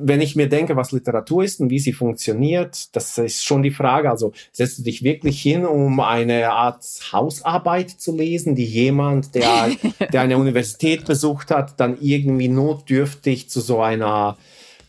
wenn ich mir denke, was Literatur ist und wie sie funktioniert, das ist schon die Frage. Also setzt du dich wirklich hin, um eine Art Hausarbeit zu lesen, die jemand, der, der eine Universität besucht hat, dann irgendwie notdürftig zu so einer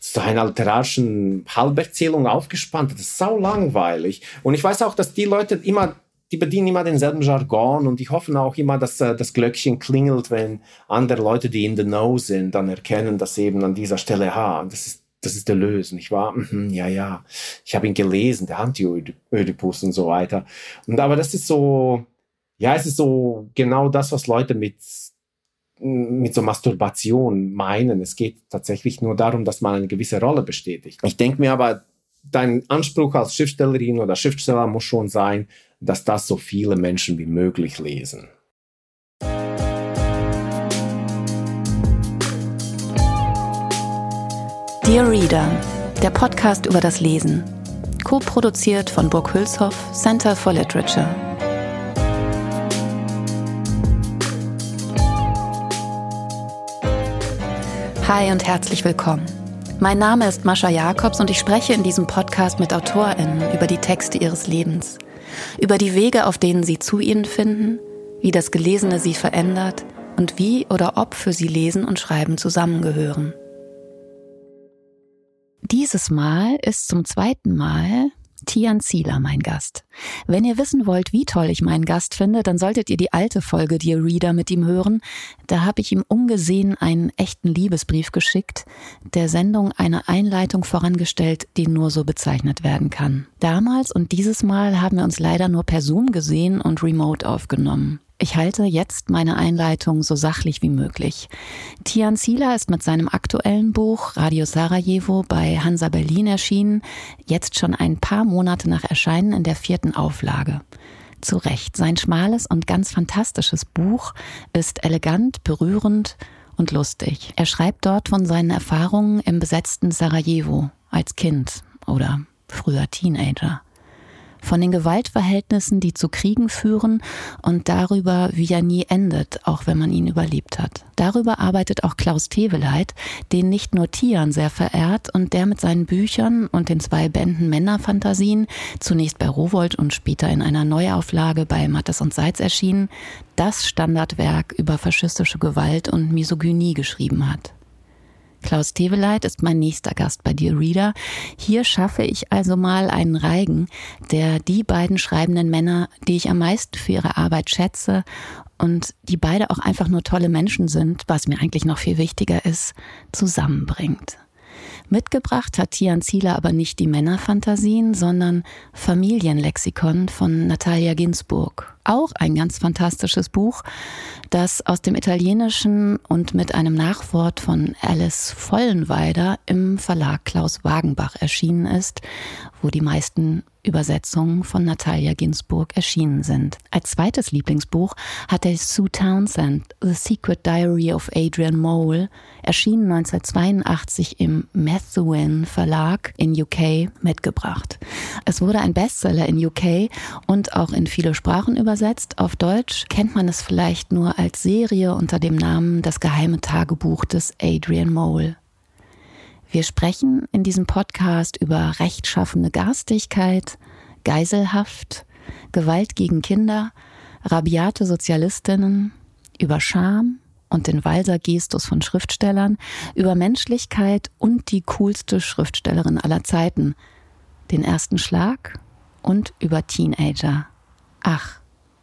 zu einer literarischen Halberzählung aufgespannt hat. Das ist sau langweilig. Und ich weiß auch, dass die Leute immer die bedienen immer denselben Jargon und die hoffen auch immer, dass äh, das Glöckchen klingelt, wenn andere Leute, die in the know sind, dann erkennen, dass eben an dieser Stelle, ha, das ist das ist der Lösen, nicht wahr? Mhm, ja, ja. Ich habe ihn gelesen, der Anti-Ödipus und so weiter. Und aber das ist so, ja, es ist so genau das, was Leute mit mit so Masturbation meinen. Es geht tatsächlich nur darum, dass man eine gewisse Rolle bestätigt. Ich denke mir aber, dein Anspruch als Schriftstellerin oder Schriftsteller muss schon sein, dass das so viele Menschen wie möglich lesen. Dear Reader, der Podcast über das Lesen. Co-produziert von Burg Hülshoff, Center for Literature. Hi und herzlich willkommen. Mein Name ist Mascha Jakobs und ich spreche in diesem Podcast mit AutorInnen über die Texte ihres Lebens, über die Wege, auf denen sie zu ihnen finden, wie das Gelesene sie verändert und wie oder ob für sie Lesen und Schreiben zusammengehören. Dieses Mal ist zum zweiten Mal Tian Zieler mein Gast. Wenn ihr wissen wollt, wie toll ich meinen Gast finde, dann solltet ihr die alte Folge Dear Reader mit ihm hören. Da habe ich ihm ungesehen einen echten Liebesbrief geschickt, der Sendung eine Einleitung vorangestellt, die nur so bezeichnet werden kann. Damals und dieses Mal haben wir uns leider nur per Zoom gesehen und remote aufgenommen. Ich halte jetzt meine Einleitung so sachlich wie möglich. Tian Zieler ist mit seinem aktuellen Buch Radio Sarajevo bei Hansa Berlin erschienen, jetzt schon ein paar Monate nach Erscheinen in der vierten Auflage. Zu Recht, sein schmales und ganz fantastisches Buch ist elegant, berührend und lustig. Er schreibt dort von seinen Erfahrungen im besetzten Sarajevo als Kind oder früher Teenager von den Gewaltverhältnissen, die zu Kriegen führen und darüber, wie er nie endet, auch wenn man ihn überlebt hat. Darüber arbeitet auch Klaus Teveleit, den nicht nur Tian sehr verehrt und der mit seinen Büchern und den zwei Bänden Männerfantasien, zunächst bei Rowold und später in einer Neuauflage bei Mattes und Seitz erschienen, das Standardwerk über faschistische Gewalt und Misogynie geschrieben hat. Klaus Teveleit ist mein nächster Gast bei Dear Reader. Hier schaffe ich also mal einen Reigen, der die beiden schreibenden Männer, die ich am meisten für ihre Arbeit schätze und die beide auch einfach nur tolle Menschen sind, was mir eigentlich noch viel wichtiger ist, zusammenbringt. Mitgebracht hat Tian Zieler aber nicht die Männerfantasien, sondern Familienlexikon von Natalia Ginsburg. Auch ein ganz fantastisches Buch, das aus dem Italienischen und mit einem Nachwort von Alice Vollenweider im Verlag Klaus Wagenbach erschienen ist, wo die meisten Übersetzungen von Natalia Ginsburg erschienen sind. Als zweites Lieblingsbuch hat er Sue Townsend, The Secret Diary of Adrian Mole, erschienen 1982 im Methuen Verlag in UK, mitgebracht. Es wurde ein Bestseller in UK und auch in viele Sprachen übersetzt. Auf Deutsch kennt man es vielleicht nur als Serie unter dem Namen Das geheime Tagebuch des Adrian Mole. Wir sprechen in diesem Podcast über rechtschaffene Garstigkeit, Geiselhaft, Gewalt gegen Kinder, rabiate Sozialistinnen, über Scham und den Walser-Gestus von Schriftstellern, über Menschlichkeit und die coolste Schriftstellerin aller Zeiten, den ersten Schlag und über Teenager. Ach,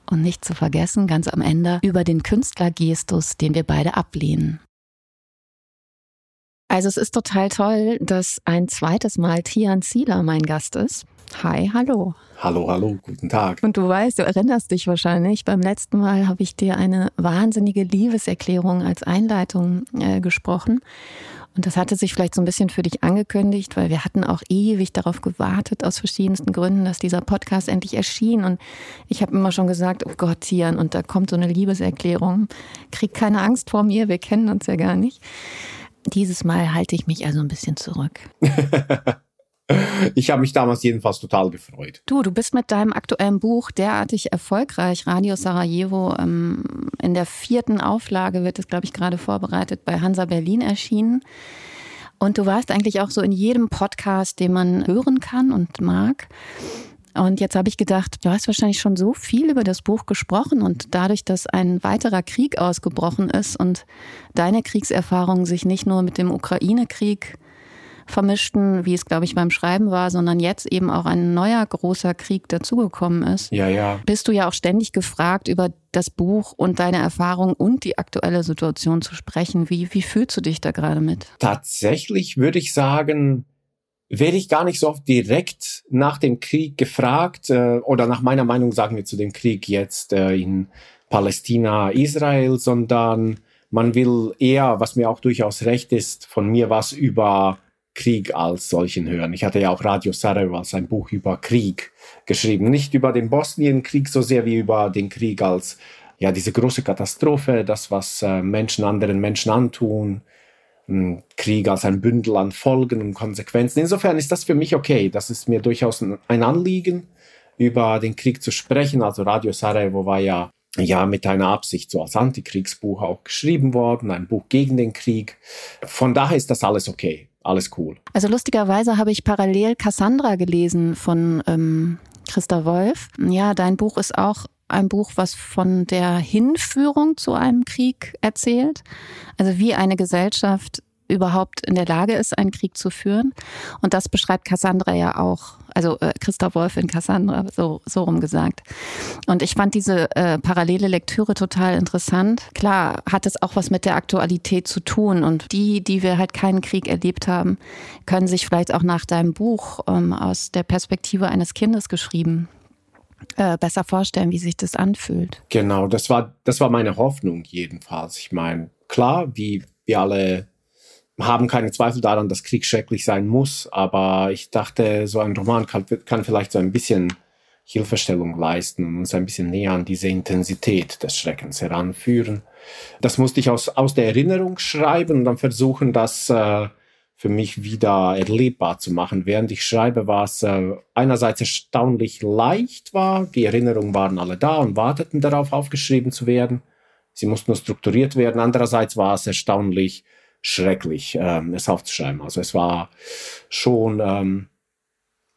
und nicht zu vergessen, ganz am Ende, über den Künstlergestus, den wir beide ablehnen. Also es ist total toll, dass ein zweites Mal Tian Zieler mein Gast ist. Hi, hallo. Hallo, hallo, guten Tag. Und du weißt, du erinnerst dich wahrscheinlich, beim letzten Mal habe ich dir eine wahnsinnige Liebeserklärung als Einleitung äh, gesprochen. Und das hatte sich vielleicht so ein bisschen für dich angekündigt, weil wir hatten auch ewig darauf gewartet, aus verschiedensten Gründen, dass dieser Podcast endlich erschien. Und ich habe immer schon gesagt, oh Gott, Tian, und da kommt so eine Liebeserklärung. Krieg keine Angst vor mir, wir kennen uns ja gar nicht. Dieses Mal halte ich mich also ein bisschen zurück. ich habe mich damals jedenfalls total gefreut. Du, du bist mit deinem aktuellen Buch derartig erfolgreich. Radio Sarajevo ähm, in der vierten Auflage wird es, glaube ich, gerade vorbereitet bei Hansa Berlin erschienen. Und du warst eigentlich auch so in jedem Podcast, den man hören kann und mag. Und jetzt habe ich gedacht, du hast wahrscheinlich schon so viel über das Buch gesprochen und dadurch, dass ein weiterer Krieg ausgebrochen ist und deine Kriegserfahrungen sich nicht nur mit dem Ukraine-Krieg vermischten, wie es, glaube ich, beim Schreiben war, sondern jetzt eben auch ein neuer großer Krieg dazugekommen ist. Ja, ja. Bist du ja auch ständig gefragt, über das Buch und deine Erfahrung und die aktuelle Situation zu sprechen. Wie, wie fühlst du dich da gerade mit? Tatsächlich würde ich sagen, werde ich gar nicht so oft direkt nach dem Krieg gefragt äh, oder nach meiner Meinung sagen wir zu dem Krieg jetzt äh, in Palästina, Israel, sondern man will eher, was mir auch durchaus recht ist, von mir was über Krieg als solchen hören. Ich hatte ja auch Radio Sarajevo als ein Buch über Krieg geschrieben. Nicht über den Bosnienkrieg so sehr wie über den Krieg als ja diese große Katastrophe, das was äh, Menschen anderen Menschen antun, Krieg als ein Bündel an Folgen und Konsequenzen. Insofern ist das für mich okay. Das ist mir durchaus ein Anliegen, über den Krieg zu sprechen. Also Radio Sarajevo war ja ja mit einer Absicht so als Antikriegsbuch auch geschrieben worden, ein Buch gegen den Krieg. Von daher ist das alles okay, alles cool. Also lustigerweise habe ich parallel Cassandra gelesen von ähm, Christa Wolf. Ja, dein Buch ist auch ein Buch, was von der Hinführung zu einem Krieg erzählt. Also wie eine Gesellschaft überhaupt in der Lage ist, einen Krieg zu führen. Und das beschreibt Cassandra ja auch, also äh, Christoph Wolf in Cassandra, so, so rum gesagt. Und ich fand diese äh, parallele Lektüre total interessant. Klar hat es auch was mit der Aktualität zu tun. Und die, die wir halt keinen Krieg erlebt haben, können sich vielleicht auch nach deinem Buch ähm, aus der Perspektive eines Kindes geschrieben äh, besser vorstellen, wie sich das anfühlt. Genau, das war, das war meine Hoffnung jedenfalls. Ich meine, klar, wie wir alle haben keine Zweifel daran, dass Krieg schrecklich sein muss, aber ich dachte, so ein Roman kann, kann vielleicht so ein bisschen Hilfestellung leisten und uns ein bisschen näher an diese Intensität des Schreckens heranführen. Das musste ich aus, aus der Erinnerung schreiben und dann versuchen, das äh, für mich wieder erlebbar zu machen. Während ich schreibe, war es äh, einerseits erstaunlich leicht war. Die Erinnerungen waren alle da und warteten darauf, aufgeschrieben zu werden. Sie mussten nur strukturiert werden. Andererseits war es erstaunlich schrecklich, ähm, es aufzuschreiben. Also es war schon ähm,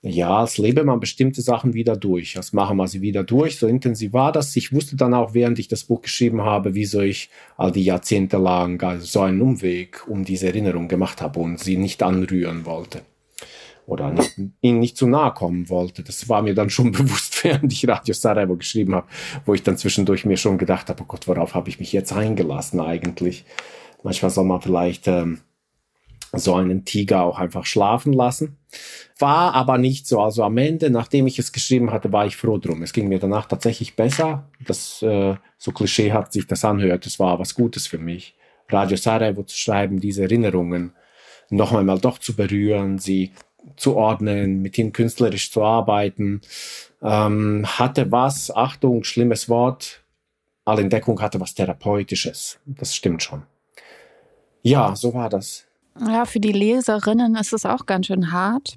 ja, als lebe man bestimmte Sachen wieder durch. Als machen wir sie wieder durch. So intensiv war das. Ich wusste dann auch, während ich das Buch geschrieben habe, wieso ich all die Jahrzehnte lang also so einen Umweg um diese Erinnerung gemacht habe und sie nicht anrühren wollte. Oder nicht, ihnen nicht zu nahe kommen wollte. Das war mir dann schon bewusst, während ich Radio Sarajevo geschrieben habe, wo ich dann zwischendurch mir schon gedacht habe, oh Gott, worauf habe ich mich jetzt eingelassen eigentlich? Manchmal soll man vielleicht ähm, so einen Tiger auch einfach schlafen lassen. War aber nicht so. Also am Ende, nachdem ich es geschrieben hatte, war ich froh drum. Es ging mir danach tatsächlich besser. Das, äh, so klischeehaft sich das anhört, das war was Gutes für mich. Radio Sarajevo zu schreiben, diese Erinnerungen noch einmal doch zu berühren, sie zu ordnen, mit ihnen künstlerisch zu arbeiten, ähm, hatte was, Achtung, schlimmes Wort, alle Entdeckung hatte was Therapeutisches. Das stimmt schon. Ja, so war das. Ja, für die Leserinnen ist es auch ganz schön hart.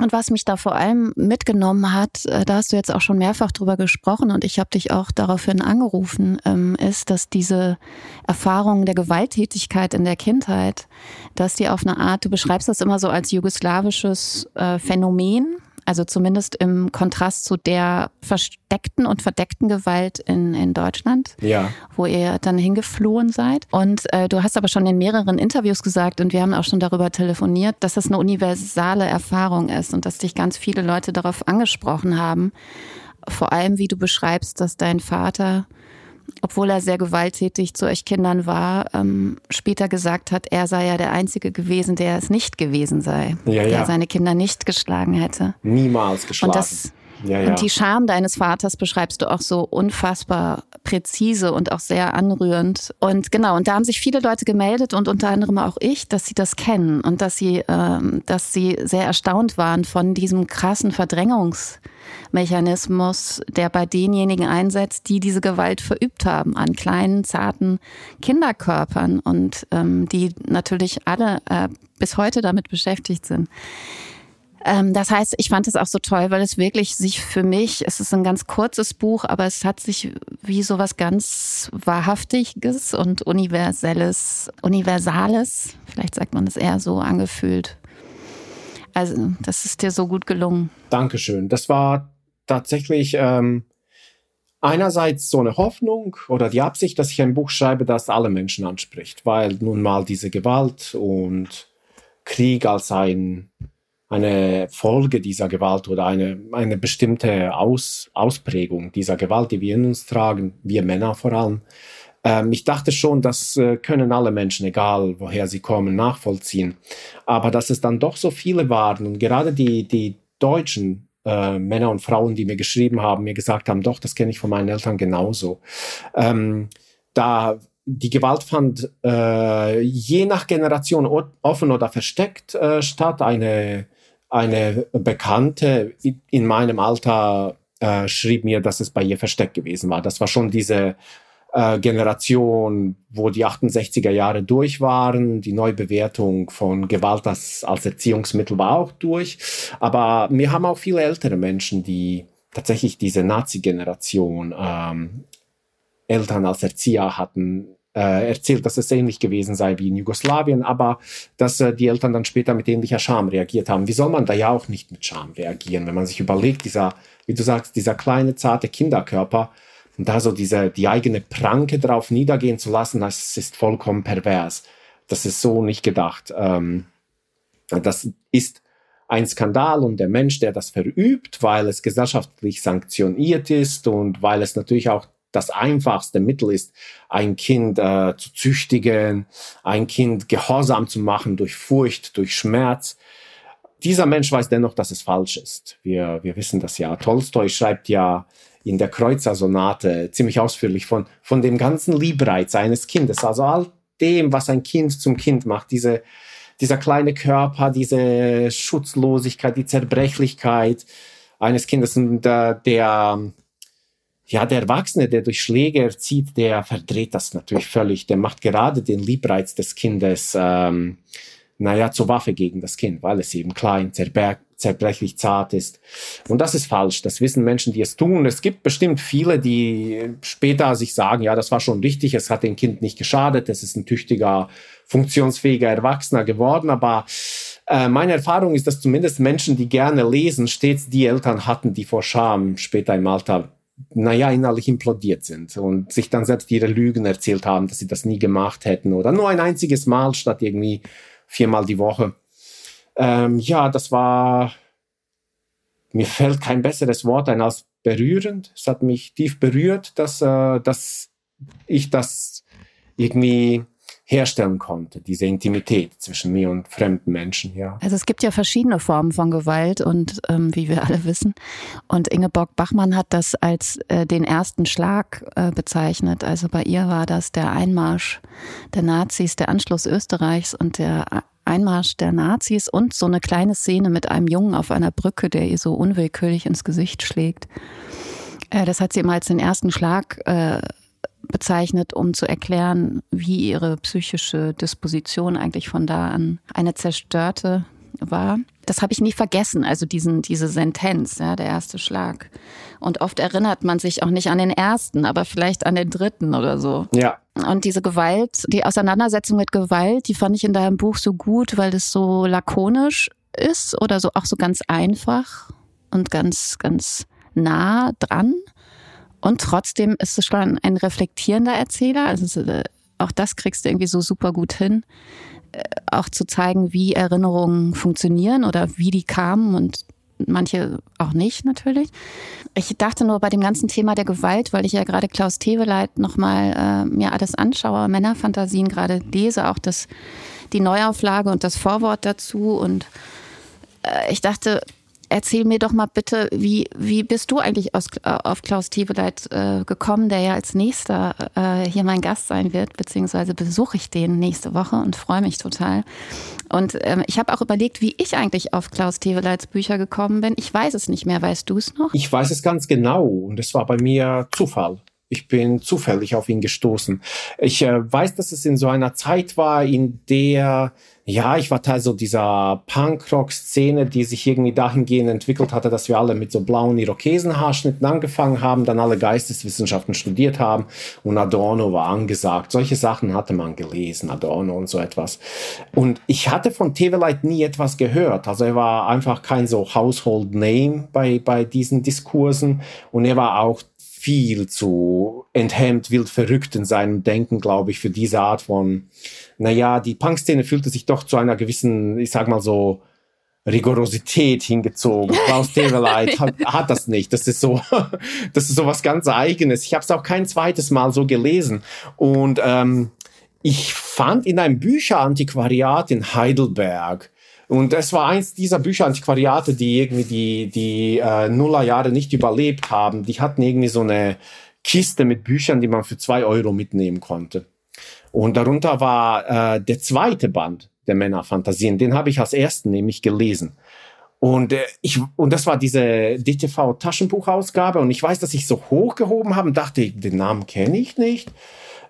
Und was mich da vor allem mitgenommen hat, äh, da hast du jetzt auch schon mehrfach drüber gesprochen und ich habe dich auch daraufhin angerufen, ähm, ist, dass diese Erfahrung der Gewalttätigkeit in der Kindheit, dass die auf eine Art, du beschreibst das immer so als jugoslawisches äh, Phänomen, also zumindest im Kontrast zu der versteckten und verdeckten Gewalt in, in Deutschland, ja. wo ihr dann hingeflohen seid. Und äh, du hast aber schon in mehreren Interviews gesagt und wir haben auch schon darüber telefoniert, dass das eine universale Erfahrung ist und dass dich ganz viele Leute darauf angesprochen haben. Vor allem, wie du beschreibst, dass dein Vater obwohl er sehr gewalttätig zu euch Kindern war, ähm, später gesagt hat, er sei ja der Einzige gewesen, der es nicht gewesen sei, ja, der ja. seine Kinder nicht geschlagen hätte. Niemals geschlagen. Und das, ja, ja. Und die Scham deines Vaters beschreibst du auch so unfassbar präzise und auch sehr anrührend. Und genau, und da haben sich viele Leute gemeldet und unter anderem auch ich, dass sie das kennen und dass sie, ähm, dass sie sehr erstaunt waren von diesem krassen Verdrängungsmechanismus, der bei denjenigen einsetzt, die diese Gewalt verübt haben an kleinen, zarten Kinderkörpern und ähm, die natürlich alle äh, bis heute damit beschäftigt sind. Ähm, das heißt, ich fand es auch so toll, weil es wirklich sich für mich, es ist ein ganz kurzes Buch, aber es hat sich wie so was ganz Wahrhaftiges und Universelles, Universales, vielleicht sagt man es eher so, angefühlt. Also, das ist dir so gut gelungen. Dankeschön. Das war tatsächlich ähm, einerseits so eine Hoffnung oder die Absicht, dass ich ein Buch schreibe, das alle Menschen anspricht, weil nun mal diese Gewalt und Krieg als ein, eine Folge dieser Gewalt oder eine, eine bestimmte Aus, Ausprägung dieser Gewalt, die wir in uns tragen, wir Männer vor allem. Ähm, ich dachte schon, das äh, können alle Menschen, egal woher sie kommen, nachvollziehen. Aber dass es dann doch so viele waren und gerade die, die Deutschen, äh, Männer und Frauen, die mir geschrieben haben, mir gesagt haben, doch, das kenne ich von meinen Eltern genauso. Ähm, da die Gewalt fand äh, je nach Generation offen oder versteckt äh, statt. Eine, eine Bekannte in meinem Alter äh, schrieb mir, dass es bei ihr versteckt gewesen war. Das war schon diese äh, Generation, wo die 68er Jahre durch waren. Die Neubewertung von Gewalt als, als Erziehungsmittel war auch durch. Aber wir haben auch viele ältere Menschen, die tatsächlich diese Nazi-Generation ähm, Eltern als Erzieher hatten, äh, erzählt, dass es ähnlich gewesen sei wie in Jugoslawien, aber dass äh, die Eltern dann später mit ähnlicher Scham reagiert haben. Wie soll man da ja auch nicht mit Scham reagieren, wenn man sich überlegt, dieser, wie du sagst, dieser kleine, zarte Kinderkörper, und da so diese, die eigene Pranke drauf niedergehen zu lassen, das ist vollkommen pervers. Das ist so nicht gedacht. Ähm, das ist ein Skandal und der Mensch, der das verübt, weil es gesellschaftlich sanktioniert ist und weil es natürlich auch das einfachste Mittel ist, ein Kind äh, zu züchtigen, ein Kind gehorsam zu machen durch Furcht, durch Schmerz. Dieser Mensch weiß dennoch, dass es falsch ist. Wir, wir wissen das ja. Tolstoi schreibt ja in der Kreuzer-Sonate ziemlich ausführlich von, von dem ganzen Liebreiz eines Kindes, also all dem, was ein Kind zum Kind macht, diese, dieser kleine Körper, diese Schutzlosigkeit, die Zerbrechlichkeit eines Kindes und äh, der, ja, der Erwachsene, der durch Schläge erzieht, der verdreht das natürlich völlig. Der macht gerade den Liebreiz des Kindes, ähm, naja, zur Waffe gegen das Kind, weil es eben klein, zerbrechlich, zart ist. Und das ist falsch. Das wissen Menschen, die es tun. Es gibt bestimmt viele, die später sich sagen, ja, das war schon richtig, es hat dem Kind nicht geschadet, es ist ein tüchtiger, funktionsfähiger Erwachsener geworden, aber äh, meine Erfahrung ist, dass zumindest Menschen, die gerne lesen, stets die Eltern hatten, die vor Scham später im Alter naja, innerlich implodiert sind und sich dann selbst ihre Lügen erzählt haben, dass sie das nie gemacht hätten oder nur ein einziges Mal statt irgendwie viermal die Woche. Ähm, ja, das war, mir fällt kein besseres Wort ein als berührend. Es hat mich tief berührt, dass, äh, dass ich das irgendwie herstellen konnte, diese Intimität zwischen mir und fremden Menschen, ja. Also es gibt ja verschiedene Formen von Gewalt und ähm, wie wir alle wissen. Und Ingeborg Bachmann hat das als äh, den ersten Schlag äh, bezeichnet. Also bei ihr war das der Einmarsch der Nazis, der Anschluss Österreichs und der Einmarsch der Nazis und so eine kleine Szene mit einem Jungen auf einer Brücke, der ihr so unwillkürlich ins Gesicht schlägt. Äh, das hat sie immer als den ersten Schlag äh, bezeichnet, um zu erklären, wie ihre psychische Disposition eigentlich von da an eine zerstörte war. Das habe ich nie vergessen, also diesen, diese Sentenz, ja, der erste Schlag. Und oft erinnert man sich auch nicht an den ersten, aber vielleicht an den dritten oder so. Ja. Und diese Gewalt, die Auseinandersetzung mit Gewalt, die fand ich in deinem Buch so gut, weil es so lakonisch ist oder so auch so ganz einfach und ganz, ganz nah dran. Und trotzdem ist es schon ein reflektierender Erzähler. Also äh, auch das kriegst du irgendwie so super gut hin. Äh, auch zu zeigen, wie Erinnerungen funktionieren oder wie die kamen und manche auch nicht natürlich. Ich dachte nur bei dem ganzen Thema der Gewalt, weil ich ja gerade Klaus Teweleit nochmal äh, mir alles anschaue, Männerfantasien gerade lese, auch das, die Neuauflage und das Vorwort dazu. Und äh, ich dachte, erzähl mir doch mal bitte, wie, wie bist du eigentlich aus, äh, auf Klaus Teweleit äh, gekommen, der ja als nächster äh, hier mein Gast sein wird, beziehungsweise besuche ich den nächste Woche und freue mich total. Und ähm, ich habe auch überlegt, wie ich eigentlich auf Klaus Teweleits Bücher gekommen bin. Ich weiß es nicht mehr, weißt du es noch? Ich weiß es ganz genau und es war bei mir Zufall. Ich bin zufällig auf ihn gestoßen. Ich äh, weiß, dass es in so einer Zeit war, in der ja, ich war Teil so dieser Punkrock-Szene, die sich irgendwie dahingehend entwickelt hatte, dass wir alle mit so blauen Irokesenhaarschnitten angefangen haben, dann alle Geisteswissenschaften studiert haben und Adorno war angesagt. Solche Sachen hatte man gelesen, Adorno und so etwas. Und ich hatte von Teveleit nie etwas gehört. Also er war einfach kein so Household Name bei, bei diesen Diskursen und er war auch viel zu enthemmt, wild verrückt in seinem Denken, glaube ich, für diese Art von, naja, die Punk-Szene fühlte sich doch zu einer gewissen, ich sag mal so, Rigorosität hingezogen. Klaus Teveleit hat, hat das nicht. Das ist so, das ist so was ganz Eigenes. Ich habe es auch kein zweites Mal so gelesen. Und ähm, ich fand in einem Bücherantiquariat in Heidelberg und es war eins dieser Bücherantiquariate, die irgendwie die, die äh, Nullerjahre nicht überlebt haben. Die hatten irgendwie so eine Kiste mit Büchern, die man für zwei Euro mitnehmen konnte. Und darunter war äh, der zweite Band der Männerfantasien. Den habe ich als ersten nämlich gelesen. Und äh, ich und das war diese DTV Taschenbuchausgabe und ich weiß, dass ich so hochgehoben habe und dachte, den Namen kenne ich nicht.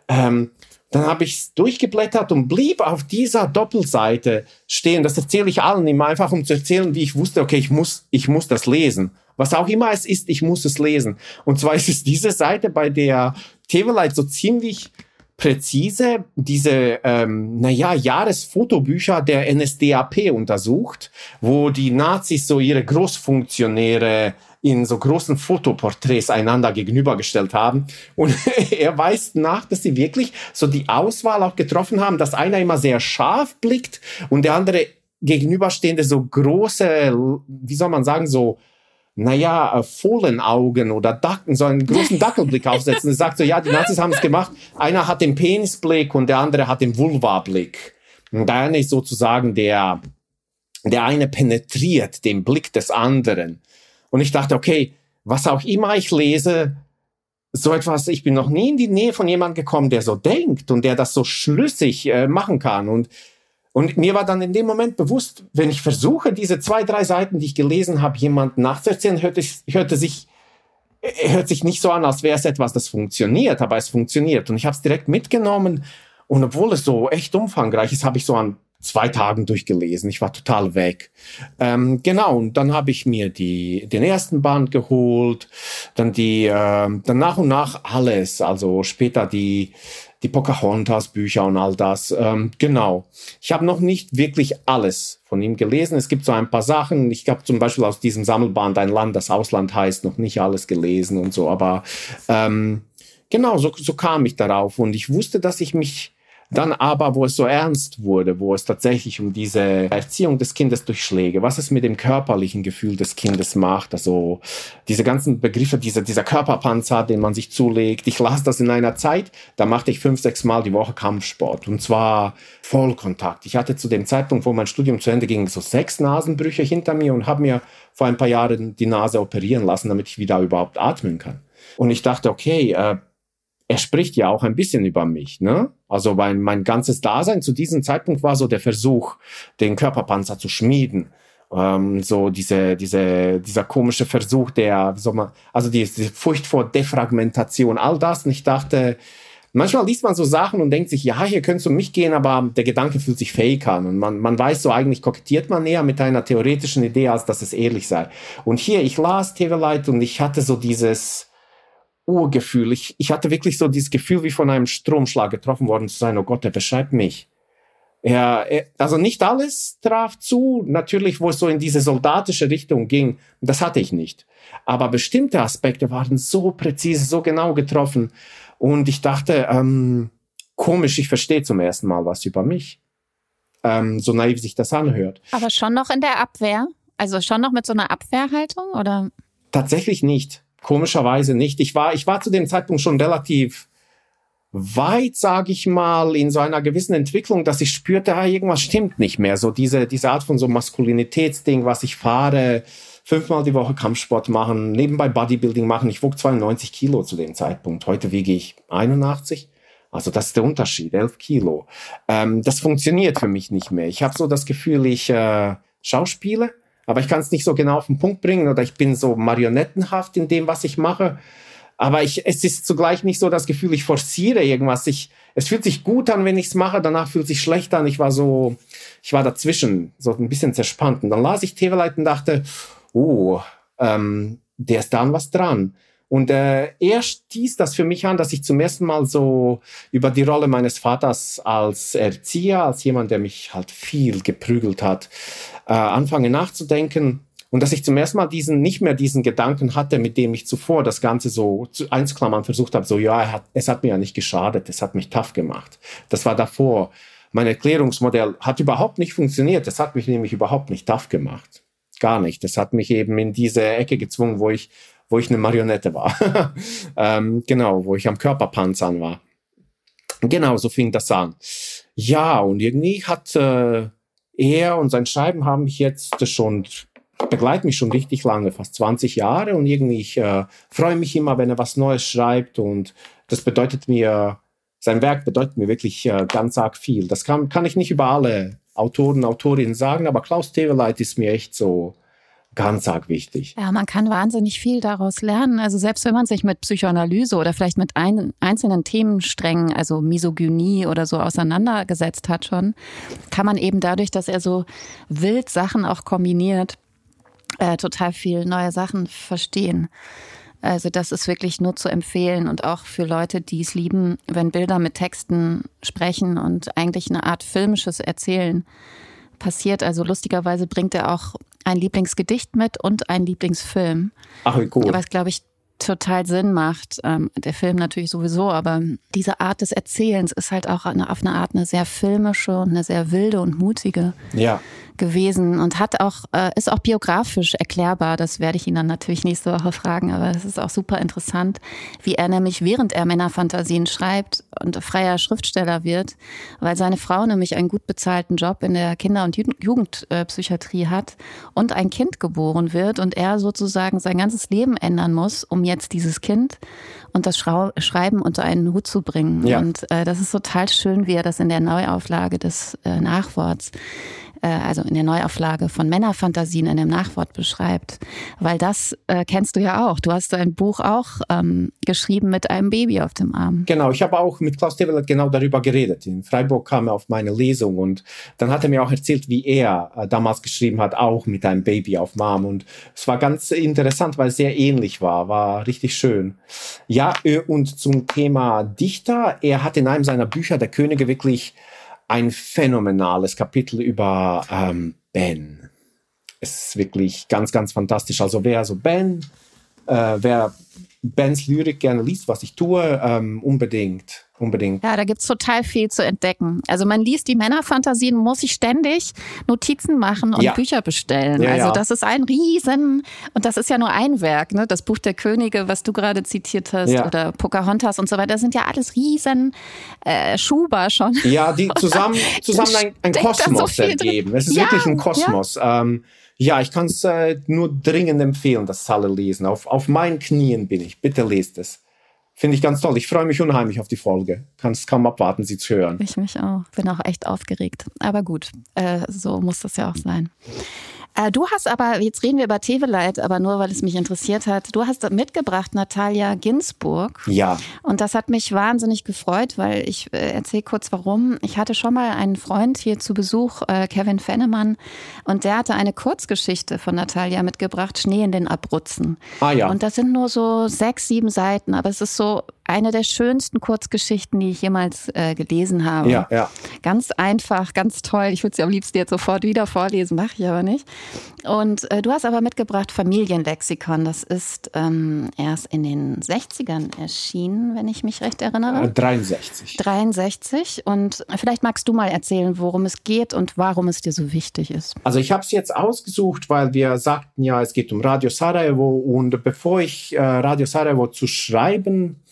Ähm, dann habe ich es durchgeblättert und blieb auf dieser Doppelseite stehen. Das erzähle ich allen immer einfach, um zu erzählen, wie ich wusste, okay, ich muss, ich muss das lesen. Was auch immer es ist, ich muss es lesen. Und zwar ist es diese Seite, bei der Teveleit so ziemlich präzise diese, ähm, naja, Jahresfotobücher der NSDAP untersucht, wo die Nazis so ihre Großfunktionäre in so großen Fotoporträts einander gegenübergestellt haben. Und er weist nach, dass sie wirklich so die Auswahl auch getroffen haben, dass einer immer sehr scharf blickt und der andere gegenüberstehende so große, wie soll man sagen, so naja, äh, Fohlenaugen oder Dacken, so einen großen Dackelblick aufsetzen. Er sagt so, ja, die Nazis haben es gemacht. Einer hat den Penisblick und der andere hat den Vulva-Blick. Und der eine ist sozusagen der, der eine penetriert den Blick des anderen. Und ich dachte, okay, was auch immer ich lese, so etwas, ich bin noch nie in die Nähe von jemandem gekommen, der so denkt und der das so schlüssig äh, machen kann. Und, und mir war dann in dem Moment bewusst, wenn ich versuche, diese zwei, drei Seiten, die ich gelesen habe, jemandem nachzuerzählen, hörte, ich, hörte sich äh, hört sich nicht so an, als wäre es etwas, das funktioniert, aber es funktioniert. Und ich habe es direkt mitgenommen. Und obwohl es so echt umfangreich ist, habe ich so an zwei Tagen durchgelesen. Ich war total weg. Ähm, genau, und dann habe ich mir die, den ersten Band geholt, dann die, äh, dann nach und nach alles, also später die, die Pocahontas-Bücher und all das. Ähm, genau. Ich habe noch nicht wirklich alles von ihm gelesen. Es gibt so ein paar Sachen. Ich habe zum Beispiel aus diesem Sammelband Ein Land, das Ausland heißt, noch nicht alles gelesen und so. Aber ähm, genau, so, so kam ich darauf. Und ich wusste, dass ich mich dann aber, wo es so ernst wurde, wo es tatsächlich um diese Erziehung des Kindes durch Schläge, was es mit dem körperlichen Gefühl des Kindes macht, also diese ganzen Begriffe, dieser, dieser Körperpanzer, den man sich zulegt. Ich las das in einer Zeit, da machte ich fünf, sechs Mal die Woche Kampfsport und zwar Vollkontakt. Ich hatte zu dem Zeitpunkt, wo mein Studium zu Ende ging, so sechs Nasenbrüche hinter mir und habe mir vor ein paar Jahren die Nase operieren lassen, damit ich wieder überhaupt atmen kann. Und ich dachte, okay, äh, er spricht ja auch ein bisschen über mich. Ne? Also mein, mein ganzes Dasein zu diesem Zeitpunkt war so der Versuch, den Körperpanzer zu schmieden. Ähm, so diese, diese, dieser komische Versuch der, wie soll man, also die, die Furcht vor Defragmentation, all das. Und ich dachte, manchmal liest man so Sachen und denkt sich, ja, hier könnte es um mich gehen, aber der Gedanke fühlt sich fake an. Und man, man weiß so, eigentlich kokettiert man näher mit einer theoretischen Idee, als dass es ehrlich sei. Und hier, ich las Teveleit und ich hatte so dieses, Urgefühl. Ich, ich hatte wirklich so dieses Gefühl, wie von einem Stromschlag getroffen worden zu sein. Oh Gott, er beschreibt mich. Er, also nicht alles traf zu, natürlich, wo es so in diese soldatische Richtung ging. Das hatte ich nicht. Aber bestimmte Aspekte waren so präzise, so genau getroffen. Und ich dachte, ähm, komisch, ich verstehe zum ersten Mal was über mich. Ähm, so naiv sich das anhört. Aber schon noch in der Abwehr? Also schon noch mit so einer Abwehrhaltung, oder? Tatsächlich nicht. Komischerweise nicht. Ich war, ich war zu dem Zeitpunkt schon relativ weit, sage ich mal, in so einer gewissen Entwicklung, dass ich spürte, ah, irgendwas stimmt nicht mehr. So diese, diese Art von so Maskulinitätsding, was ich fahre, fünfmal die Woche Kampfsport machen, nebenbei Bodybuilding machen. Ich wog 92 Kilo zu dem Zeitpunkt. Heute wiege ich 81. Also das ist der Unterschied, 11 Kilo. Ähm, das funktioniert für mich nicht mehr. Ich habe so das Gefühl, ich äh, schauspiele aber ich kann es nicht so genau auf den Punkt bringen oder ich bin so marionettenhaft in dem, was ich mache. aber ich, es ist zugleich nicht so das Gefühl, ich forciere irgendwas. Ich, es fühlt sich gut an, wenn ich es mache, danach fühlt sich schlecht an. Ich war so, ich war dazwischen, so ein bisschen zerspannt. Und dann las ich Teveleit und dachte, oh, ähm, der ist da an was dran. Und äh, er stieß das für mich an, dass ich zum ersten Mal so über die Rolle meines Vaters als Erzieher, als jemand, der mich halt viel geprügelt hat, äh, anfange nachzudenken. Und dass ich zum ersten Mal diesen, nicht mehr diesen Gedanken hatte, mit dem ich zuvor das Ganze so zu, einzuklammern versucht habe, so, ja, hat, es hat mir ja nicht geschadet, es hat mich tough gemacht. Das war davor. Mein Erklärungsmodell hat überhaupt nicht funktioniert. Das hat mich nämlich überhaupt nicht tough gemacht. Gar nicht. Das hat mich eben in diese Ecke gezwungen, wo ich, wo ich eine Marionette war. ähm, genau, wo ich am Körperpanzern war. Genau, so fing das an. Ja, und irgendwie hat äh, er und sein Schreiben haben mich jetzt schon begleitet mich schon richtig lange, fast 20 Jahre und irgendwie ich äh, freue mich immer, wenn er was Neues schreibt und das bedeutet mir, sein Werk bedeutet mir wirklich äh, ganz arg viel. Das kann, kann ich nicht über alle Autoren, Autorinnen sagen, aber Klaus Teveleit ist mir echt so ganz arg wichtig. Ja, man kann wahnsinnig viel daraus lernen. Also selbst wenn man sich mit Psychoanalyse oder vielleicht mit ein, einzelnen Themensträngen, also Misogynie oder so auseinandergesetzt hat schon, kann man eben dadurch, dass er so wild Sachen auch kombiniert, äh, total viel neue Sachen verstehen. Also das ist wirklich nur zu empfehlen und auch für Leute, die es lieben, wenn Bilder mit Texten sprechen und eigentlich eine Art filmisches Erzählen passiert. Also lustigerweise bringt er auch ein Lieblingsgedicht mit und ein Lieblingsfilm. Ach, wie cool. Was, glaube ich, total Sinn macht. Ähm, der Film natürlich sowieso, aber diese Art des Erzählens ist halt auch eine, auf eine Art eine sehr filmische und eine sehr wilde und mutige. Ja gewesen und hat auch, äh, ist auch biografisch erklärbar. Das werde ich ihn dann natürlich nächste Woche fragen, aber es ist auch super interessant, wie er nämlich während er Männerfantasien schreibt und freier Schriftsteller wird, weil seine Frau nämlich einen gut bezahlten Job in der Kinder- und Jugendpsychiatrie hat und ein Kind geboren wird und er sozusagen sein ganzes Leben ändern muss, um jetzt dieses Kind und das Schreiben unter einen Hut zu bringen. Ja. Und äh, das ist total schön, wie er das in der Neuauflage des äh, Nachworts äh, also in der Neuauflage von Männerfantasien in dem Nachwort beschreibt. Weil das äh, kennst du ja auch. Du hast ein Buch auch ähm, geschrieben mit einem Baby auf dem Arm. Genau, ich habe auch mit Klaus Tevelet genau darüber geredet. In Freiburg kam er auf meine Lesung und dann hat er mir auch erzählt, wie er äh, damals geschrieben hat, auch mit einem Baby auf dem Arm. Und es war ganz interessant, weil es sehr ähnlich war, war richtig schön. Ja, äh, und zum Thema Dichter, er hat in einem seiner Bücher der Könige wirklich ein phänomenales Kapitel über ähm, Ben. Es ist wirklich ganz, ganz fantastisch. Also wer so Ben, äh, wer Bens Lyrik gerne liest, was ich tue, ähm, unbedingt unbedingt. Ja, da gibt's total viel zu entdecken. Also man liest die Männerfantasien, muss sich ständig Notizen machen und ja. Bücher bestellen. Ja, also das ist ein Riesen, und das ist ja nur ein Werk, ne? Das Buch der Könige, was du gerade zitiert hast, ja. oder Pocahontas und so weiter, das sind ja alles Riesen äh, Schuber schon. Ja, die zusammen, zusammen ein, ein Kosmos so ergeben. Es ist wirklich ein Kosmos. Ähm, ja, ich kann es äh, nur dringend empfehlen, das alle lesen. Auf, auf meinen Knien bin ich. Bitte lest es. Finde ich ganz toll. Ich freue mich unheimlich auf die Folge. Kann es kaum abwarten, sie zu hören. Ich mich auch. Bin auch echt aufgeregt. Aber gut, äh, so muss das ja auch sein. Äh, du hast aber, jetzt reden wir über Teveleit, aber nur weil es mich interessiert hat. Du hast mitgebracht Natalia Ginsburg. Ja. Und das hat mich wahnsinnig gefreut, weil ich äh, erzähle kurz warum. Ich hatte schon mal einen Freund hier zu Besuch, äh, Kevin Fennemann, und der hatte eine Kurzgeschichte von Natalia mitgebracht, Schnee in den Abruzzen. Ah ja. Und das sind nur so sechs, sieben Seiten, aber es ist so eine der schönsten Kurzgeschichten, die ich jemals äh, gelesen habe. Ja, ja. Ganz einfach, ganz toll. Ich würde sie am liebsten jetzt sofort wieder vorlesen, mache ich aber nicht. Und äh, du hast aber mitgebracht Familienlexikon. Das ist ähm, erst in den 60ern erschienen, wenn ich mich recht erinnere. 63. Äh, 63. Und vielleicht magst du mal erzählen, worum es geht und warum es dir so wichtig ist. Also ich habe es jetzt ausgesucht, weil wir sagten ja, es geht um Radio Sarajevo. Und bevor ich äh, Radio Sarajevo zu schreiben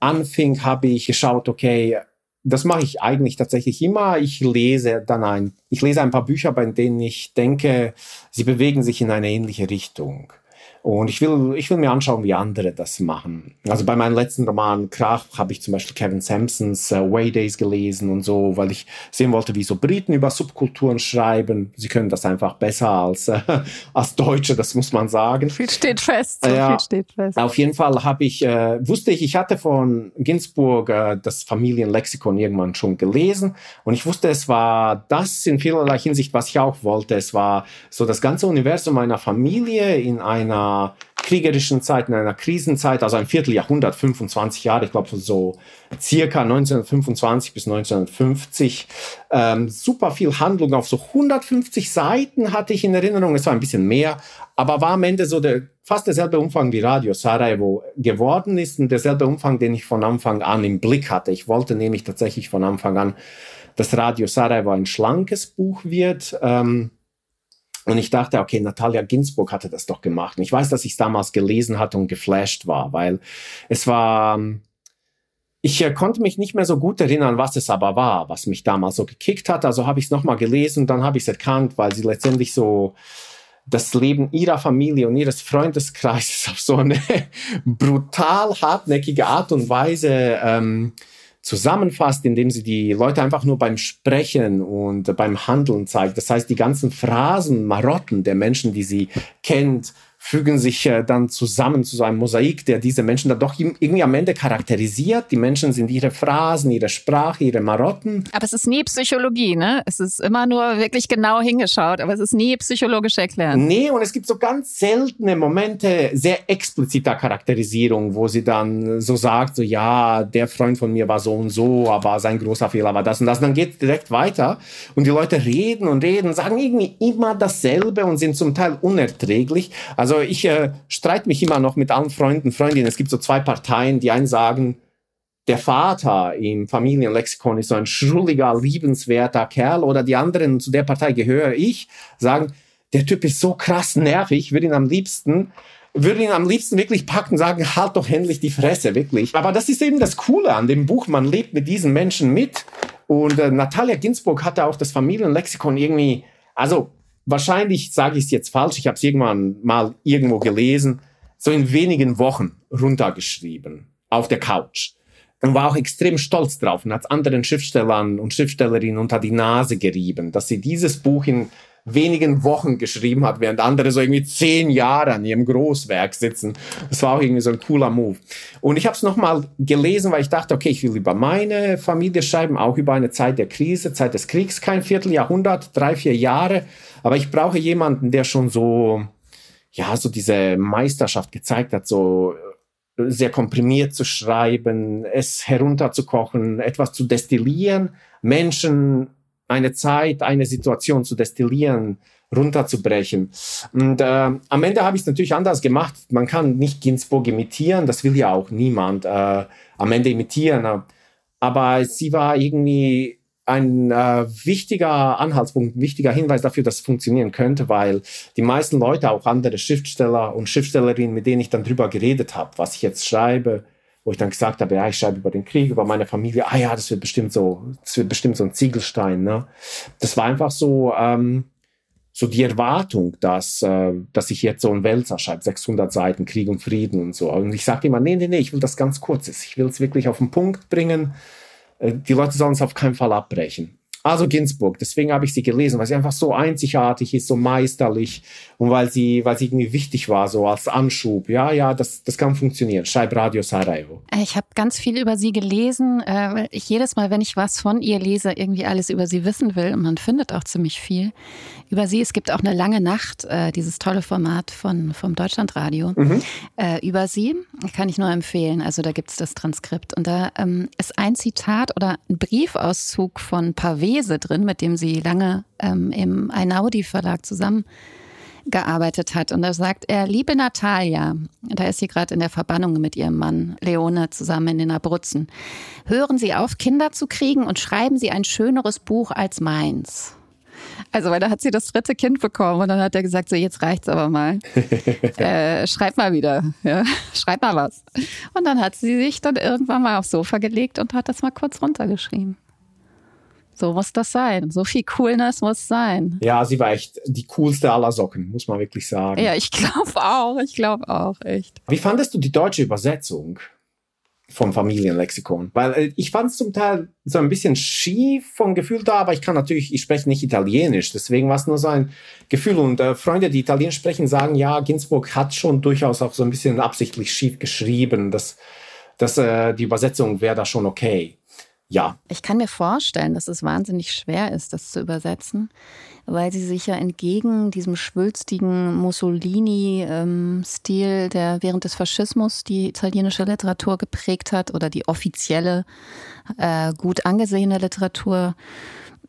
anfing, habe ich geschaut, okay, das mache ich eigentlich tatsächlich immer. Ich lese dann ein, ich lese ein paar Bücher, bei denen ich denke, sie bewegen sich in eine ähnliche Richtung. Und ich will, ich will mir anschauen, wie andere das machen. Also bei meinem letzten Roman Krach habe ich zum Beispiel Kevin Sampsons uh, Way Days gelesen und so, weil ich sehen wollte, wie so Briten über Subkulturen schreiben. Sie können das einfach besser als, äh, als Deutsche, das muss man sagen. Viel steht fest. So ja, viel steht fest. Auf jeden Fall habe ich, äh, wusste ich, ich hatte von Ginsburg äh, das Familienlexikon irgendwann schon gelesen und ich wusste, es war das in vielerlei Hinsicht, was ich auch wollte. Es war so das ganze Universum meiner Familie in einer kriegerischen Zeit, in einer Krisenzeit, also ein Vierteljahrhundert, 25 Jahre, ich glaube so circa 1925 bis 1950, ähm, super viel Handlung auf so 150 Seiten hatte ich in Erinnerung, es war ein bisschen mehr, aber war am Ende so der, fast derselbe Umfang wie Radio Sarajevo geworden ist und derselbe Umfang, den ich von Anfang an im Blick hatte. Ich wollte nämlich tatsächlich von Anfang an, dass Radio Sarajevo ein schlankes Buch wird, ähm, und ich dachte, okay, Natalia Ginsburg hatte das doch gemacht. Und ich weiß, dass ich es damals gelesen hatte und geflasht war, weil es war, ich äh, konnte mich nicht mehr so gut erinnern, was es aber war, was mich damals so gekickt hat. Also habe ich es nochmal gelesen, dann habe ich es erkannt, weil sie letztendlich so das Leben ihrer Familie und ihres Freundeskreises auf so eine brutal hartnäckige Art und Weise ähm, zusammenfasst, indem sie die Leute einfach nur beim Sprechen und beim Handeln zeigt. Das heißt, die ganzen Phrasen, Marotten der Menschen, die sie kennt, fügen sich äh, dann zusammen zu so einem Mosaik, der diese Menschen dann doch irgendwie am Ende charakterisiert. Die Menschen sind ihre Phrasen, ihre Sprache, ihre Marotten. Aber es ist nie Psychologie, ne? Es ist immer nur wirklich genau hingeschaut, aber es ist nie psychologisch erklärt. Nee, und es gibt so ganz seltene Momente sehr expliziter Charakterisierung, wo sie dann so sagt, so ja, der Freund von mir war so und so, aber sein großer Fehler war das und das. Und dann geht es direkt weiter und die Leute reden und reden, sagen irgendwie immer dasselbe und sind zum Teil unerträglich. Also ich äh, streite mich immer noch mit allen Freunden, Freundinnen. Es gibt so zwei Parteien, die einen sagen, der Vater im Familienlexikon ist so ein schrulliger, liebenswerter Kerl oder die anderen, zu der Partei gehöre ich, sagen, der Typ ist so krass nervig, würde ihn am liebsten würde ihn am liebsten wirklich packen sagen, halt doch endlich die Fresse, wirklich. Aber das ist eben das Coole an dem Buch. Man lebt mit diesen Menschen mit. Und äh, Natalia Ginsburg hatte auch das Familienlexikon irgendwie, also wahrscheinlich sage ich es jetzt falsch, ich habe es irgendwann mal irgendwo gelesen, so in wenigen Wochen runtergeschrieben auf der Couch. Und war auch extrem stolz drauf und hat anderen Schriftstellern und Schriftstellerinnen unter die Nase gerieben, dass sie dieses Buch in wenigen Wochen geschrieben hat, während andere so irgendwie zehn Jahre an ihrem Großwerk sitzen. Das war auch irgendwie so ein cooler Move. Und ich habe es nochmal gelesen, weil ich dachte, okay, ich will über meine Familie schreiben, auch über eine Zeit der Krise, Zeit des Kriegs, kein Vierteljahrhundert, drei, vier Jahre. Aber ich brauche jemanden, der schon so, ja, so diese Meisterschaft gezeigt hat, so sehr komprimiert zu schreiben, es herunterzukochen, etwas zu destillieren, Menschen eine Zeit, eine Situation zu destillieren, runterzubrechen. Und äh, am Ende habe ich es natürlich anders gemacht. Man kann nicht Ginsburg imitieren, das will ja auch niemand äh, am Ende imitieren. Aber sie war irgendwie ein äh, wichtiger Anhaltspunkt, ein wichtiger Hinweis dafür, dass es funktionieren könnte, weil die meisten Leute, auch andere Schriftsteller und Schriftstellerinnen, mit denen ich dann drüber geredet habe, was ich jetzt schreibe, wo ich dann gesagt habe, ja, ich schreibe über den Krieg, über meine Familie, ah ja, das wird bestimmt so, das wird bestimmt so ein Ziegelstein. Ne? Das war einfach so, ähm, so die Erwartung, dass, äh, dass ich jetzt so ein Wälzer schreibe, 600 Seiten Krieg und Frieden und so. Und ich sage immer, nee, nee, nee, ich will das ganz kurzes. Ich will es wirklich auf den Punkt bringen. Äh, die Leute sollen es auf keinen Fall abbrechen. Also Ginsburg, deswegen habe ich sie gelesen, weil sie einfach so einzigartig ist, so meisterlich und weil sie, weil sie irgendwie wichtig war, so als Anschub. Ja, ja, das, das kann funktionieren. Schreib Radio Sarajevo. Ich habe ganz viel über sie gelesen, äh, weil ich jedes Mal, wenn ich was von ihr lese, irgendwie alles über sie wissen will und man findet auch ziemlich viel über sie. Es gibt auch eine lange Nacht, äh, dieses tolle Format von, vom Deutschlandradio mhm. äh, über sie. Kann ich nur empfehlen. Also da gibt es das Transkript. Und da ähm, ist ein Zitat oder ein Briefauszug von Pavese drin, mit dem sie lange ähm, im Einaudi Verlag zusammen gearbeitet hat. Und da sagt er, liebe Natalia, da ist sie gerade in der Verbannung mit ihrem Mann Leone zusammen in den Abruzzen, hören Sie auf, Kinder zu kriegen und schreiben Sie ein schöneres Buch als meins. Also, weil da hat sie das dritte Kind bekommen und dann hat er gesagt, so jetzt reicht's aber mal. äh, schreib mal wieder, ja, schreib mal was. Und dann hat sie sich dann irgendwann mal aufs Sofa gelegt und hat das mal kurz runtergeschrieben. So muss das sein. So viel Coolness muss sein. Ja, sie war echt die coolste aller Socken, muss man wirklich sagen. Ja, ich glaube auch. Ich glaube auch, echt. Wie fandest du die deutsche Übersetzung? vom Familienlexikon. Weil äh, ich fand es zum Teil so ein bisschen schief vom Gefühl da, aber ich kann natürlich, ich spreche nicht Italienisch, deswegen war es nur so ein Gefühl. Und äh, Freunde, die Italienisch sprechen, sagen, ja, Ginsburg hat schon durchaus auch so ein bisschen absichtlich schief geschrieben, dass, dass äh, die Übersetzung wäre da schon okay. Ja. Ich kann mir vorstellen, dass es wahnsinnig schwer ist, das zu übersetzen weil sie sich ja entgegen diesem schwülstigen Mussolini-Stil, der während des Faschismus die italienische Literatur geprägt hat oder die offizielle, äh, gut angesehene Literatur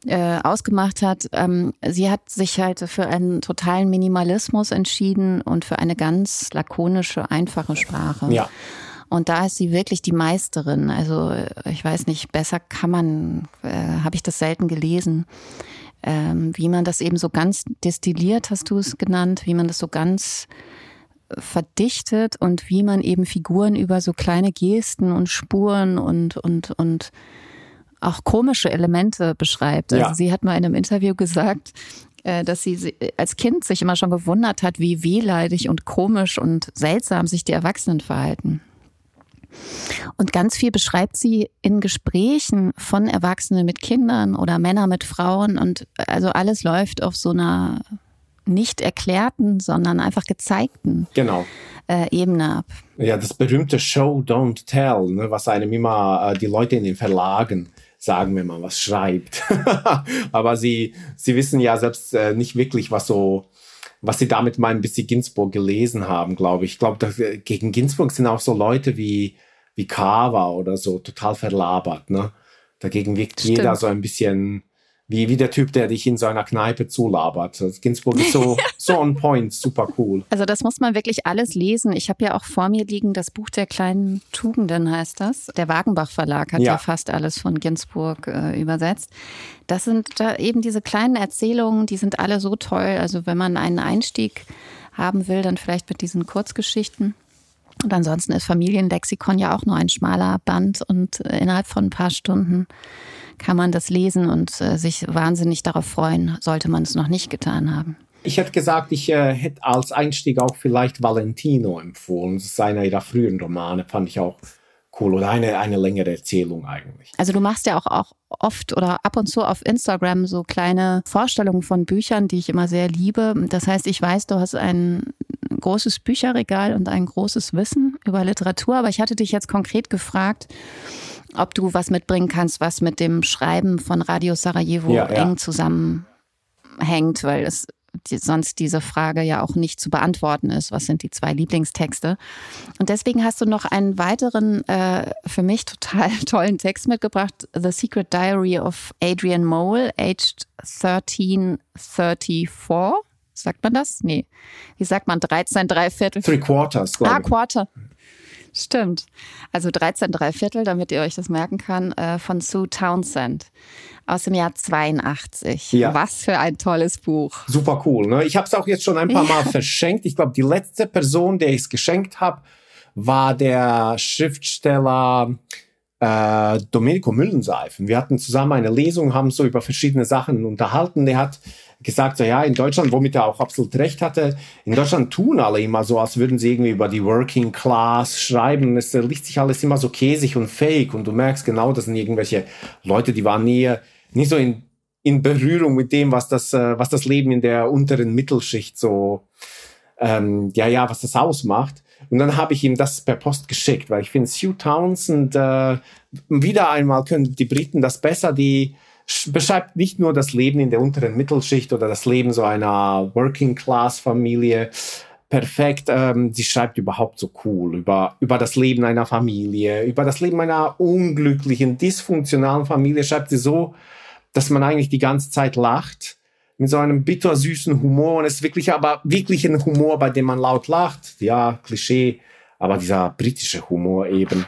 äh, ausgemacht hat. Ähm, sie hat sich halt für einen totalen Minimalismus entschieden und für eine ganz lakonische, einfache Sprache. Ja. Und da ist sie wirklich die Meisterin. Also ich weiß nicht, besser kann man, äh, habe ich das selten gelesen ähm, wie man das eben so ganz destilliert, hast du es genannt, wie man das so ganz äh, verdichtet und wie man eben Figuren über so kleine Gesten und Spuren und, und, und auch komische Elemente beschreibt. Also ja. sie hat mal in einem Interview gesagt, äh, dass sie als Kind sich immer schon gewundert hat, wie wehleidig und komisch und seltsam sich die Erwachsenen verhalten. Und ganz viel beschreibt sie in Gesprächen von Erwachsenen mit Kindern oder Männer mit Frauen. Und also alles läuft auf so einer nicht erklärten, sondern einfach gezeigten genau. äh, Ebene ab. Ja, das berühmte Show Don't Tell, ne, was einem immer äh, die Leute in den Verlagen sagen, wenn man was schreibt. Aber sie, sie wissen ja selbst äh, nicht wirklich, was so was sie damit meinen, bis sie Ginsburg gelesen haben, glaube ich. Ich glaube, gegen Ginsburg sind auch so Leute wie, wie Carver oder so total verlabert. Ne? Dagegen wirkt Stimmt. jeder so ein bisschen wie, wie der Typ, der dich in so einer Kneipe zulabert. Ginsburg ist so, so on point, super cool. Also das muss man wirklich alles lesen. Ich habe ja auch vor mir liegen das Buch der kleinen Tugenden, heißt das. Der Wagenbach Verlag hat ja, ja fast alles von Ginsburg äh, übersetzt. Das sind da eben diese kleinen Erzählungen, die sind alle so toll. Also wenn man einen Einstieg haben will, dann vielleicht mit diesen Kurzgeschichten. Und ansonsten ist Familienlexikon ja auch nur ein schmaler Band und äh, innerhalb von ein paar Stunden kann man das lesen und äh, sich wahnsinnig darauf freuen, sollte man es noch nicht getan haben. Ich hätte gesagt, ich äh, hätte als Einstieg auch vielleicht Valentino empfohlen. Das ist einer ihrer frühen Romane, fand ich auch cool. Oder eine, eine längere Erzählung eigentlich. Also du machst ja auch, auch oft oder ab und zu auf Instagram so kleine Vorstellungen von Büchern, die ich immer sehr liebe. Das heißt, ich weiß, du hast ein großes Bücherregal und ein großes Wissen über Literatur, aber ich hatte dich jetzt konkret gefragt, ob du was mitbringen kannst, was mit dem Schreiben von Radio Sarajevo ja, eng zusammenhängt, weil es sonst diese Frage ja auch nicht zu beantworten ist. Was sind die zwei Lieblingstexte? Und deswegen hast du noch einen weiteren, äh, für mich total tollen Text mitgebracht: The Secret Diary of Adrian Mole, aged 1334. Sagt man das? Nee. Wie sagt man? 13, drei Viertel? Three Quarters, Ah, Quarter. Stimmt. Also 13 Dreiviertel, damit ihr euch das merken kann, äh, von Sue Townsend aus dem Jahr 82. Ja. Was für ein tolles Buch. Super cool. Ne? Ich habe es auch jetzt schon ein paar Mal ja. verschenkt. Ich glaube, die letzte Person, der ich es geschenkt habe, war der Schriftsteller äh, Domenico Müllenseifen. Wir hatten zusammen eine Lesung, haben so über verschiedene Sachen unterhalten. Der hat gesagt, so ja, in Deutschland, womit er auch absolut recht hatte, in Deutschland tun alle immer so, als würden sie irgendwie über die Working Class schreiben. Es liest sich alles immer so käsig und fake und du merkst genau, das sind irgendwelche Leute, die waren nie, nie so in, in Berührung mit dem, was das, äh, was das Leben in der unteren Mittelschicht so, ähm, ja, ja, was das ausmacht. Und dann habe ich ihm das per Post geschickt, weil ich finde, Sue Townsend, äh, wieder einmal können die Briten das besser, die beschreibt nicht nur das Leben in der unteren Mittelschicht oder das Leben so einer Working-Class-Familie perfekt. Ähm, sie schreibt überhaupt so cool über, über das Leben einer Familie, über das Leben einer unglücklichen, dysfunktionalen Familie. Schreibt sie so, dass man eigentlich die ganze Zeit lacht. Mit so einem bittersüßen Humor. Und es ist wirklich aber wirklich ein Humor, bei dem man laut lacht. Ja, Klischee. Aber dieser britische Humor eben.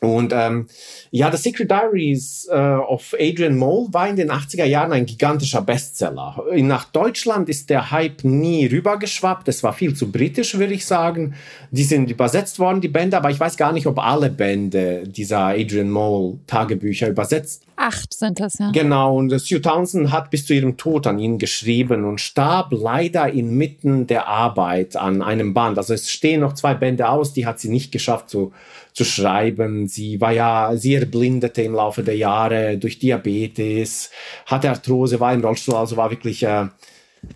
Und ähm, ja, The Secret Diaries äh, of Adrian Mole war in den 80er Jahren ein gigantischer Bestseller. Nach Deutschland ist der Hype nie rübergeschwappt. Es war viel zu britisch, würde ich sagen. Die sind übersetzt worden, die Bände, aber ich weiß gar nicht, ob alle Bände dieser Adrian Mole Tagebücher übersetzt. Acht sind das, ja. Genau, und Sue Townsend hat bis zu ihrem Tod an ihn geschrieben und starb leider inmitten der Arbeit an einem Band. Also es stehen noch zwei Bände aus, die hat sie nicht geschafft zu zu schreiben. Sie war ja, sie erblindete im Laufe der Jahre durch Diabetes, hatte Arthrose, war im Rollstuhl, also war wirklich äh,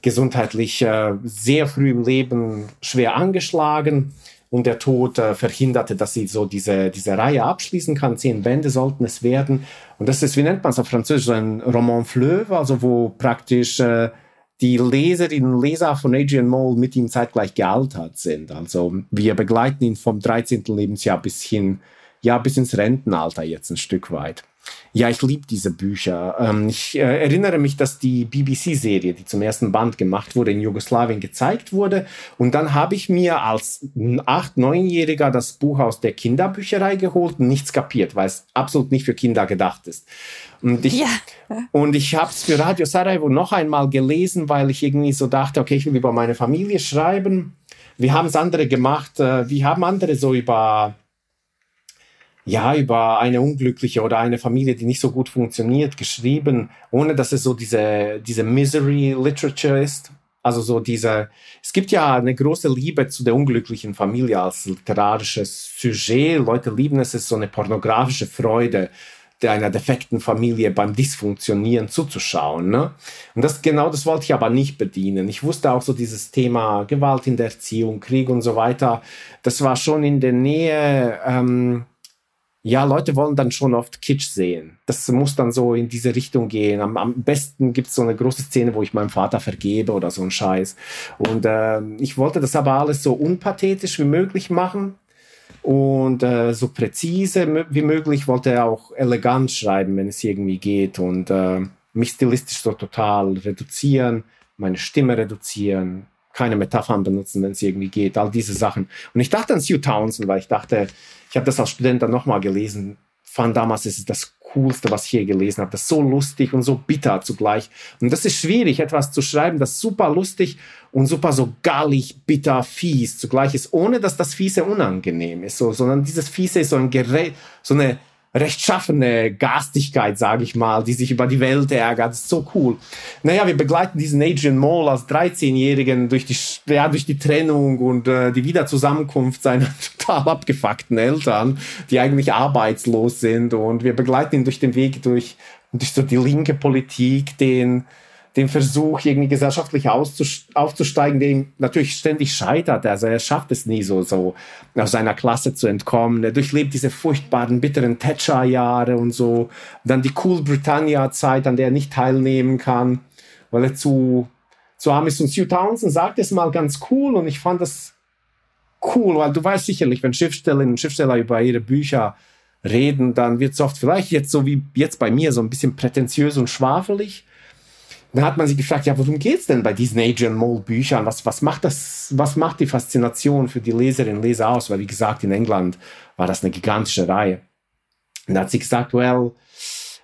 gesundheitlich äh, sehr früh im Leben schwer angeschlagen. Und der Tod äh, verhinderte, dass sie so diese, diese Reihe abschließen kann. Zehn Bände sollten es werden. Und das ist, wie nennt man es auf Französisch, ein Roman fleuve, also wo praktisch äh, die Leserinnen und Leser von Adrian Mole mit ihm zeitgleich gealtert sind. Also wir begleiten ihn vom 13. Lebensjahr bis hin, ja, bis ins Rentenalter jetzt ein Stück weit. Ja, ich liebe diese Bücher. Ähm, ich äh, erinnere mich, dass die BBC-Serie, die zum ersten Band gemacht wurde, in Jugoslawien gezeigt wurde. Und dann habe ich mir als acht-, neunjähriger das Buch aus der Kinderbücherei geholt und nichts kapiert, weil es absolut nicht für Kinder gedacht ist. Und ich, ja. und ich habe es für Radio Sarajevo noch einmal gelesen, weil ich irgendwie so dachte, okay, ich will über meine Familie schreiben. Wie haben es andere gemacht? Äh, wie haben andere so über, ja, über eine unglückliche oder eine Familie, die nicht so gut funktioniert, geschrieben, ohne dass es so diese, diese Misery Literature ist? Also so diese, es gibt ja eine große Liebe zu der unglücklichen Familie als literarisches Sujet. Leute lieben es, es ist so eine pornografische Freude einer defekten Familie beim Dysfunktionieren zuzuschauen. Ne? Und das genau das wollte ich aber nicht bedienen. Ich wusste auch so dieses Thema Gewalt in der Erziehung, Krieg und so weiter. Das war schon in der Nähe. Ähm, ja, Leute wollen dann schon oft Kitsch sehen. Das muss dann so in diese Richtung gehen. Am, am besten gibt es so eine große Szene, wo ich meinem Vater vergebe oder so ein Scheiß. Und äh, ich wollte das aber alles so unpathetisch wie möglich machen und äh, so präzise wie möglich wollte auch elegant schreiben, wenn es irgendwie geht und äh, mich stilistisch so total reduzieren, meine Stimme reduzieren, keine Metaphern benutzen, wenn es irgendwie geht, all diese Sachen. Und ich dachte an Sue Townsend, weil ich dachte, ich habe das als Student dann nochmal gelesen, fand damals, es ist das Coolste, was ich je gelesen habe. Das ist so lustig und so bitter zugleich. Und das ist schwierig, etwas zu schreiben, das super lustig und super so gallig, bitter, fies zugleich ist, ohne dass das Fiese unangenehm ist, so, sondern dieses Fiese ist so ein Gerät, so eine rechtschaffene Gastigkeit, sage ich mal, die sich über die Welt ärgert. Das ist so cool. Naja, wir begleiten diesen Adrian Mole als 13-Jährigen durch die, ja, durch die Trennung und äh, die Wiederzusammenkunft seiner total abgefuckten Eltern, die eigentlich arbeitslos sind. Und wir begleiten ihn durch den Weg durch, durch so die linke Politik, den den Versuch, irgendwie gesellschaftlich aufzusteigen, der ihm natürlich ständig scheitert. Also er schafft es nie so, so aus seiner Klasse zu entkommen. Er durchlebt diese furchtbaren, bitteren Thatcher-Jahre und so. Dann die Cool Britannia-Zeit, an der er nicht teilnehmen kann, weil er zu, zu arm ist. Und Sue Townsend sagt es mal ganz cool und ich fand das cool, weil du weißt sicherlich, wenn Schriftstellerinnen und Schriftsteller über ihre Bücher reden, dann wird es oft vielleicht jetzt so wie jetzt bei mir so ein bisschen prätentiös und schwafelig. Dann hat man sich gefragt, ja, worum geht's denn bei diesen Adrian Mole Büchern? Was, was macht das, was macht die Faszination für die Leserinnen und Leser aus? Weil, wie gesagt, in England war das eine gigantische Reihe. Und da hat sie gesagt, well,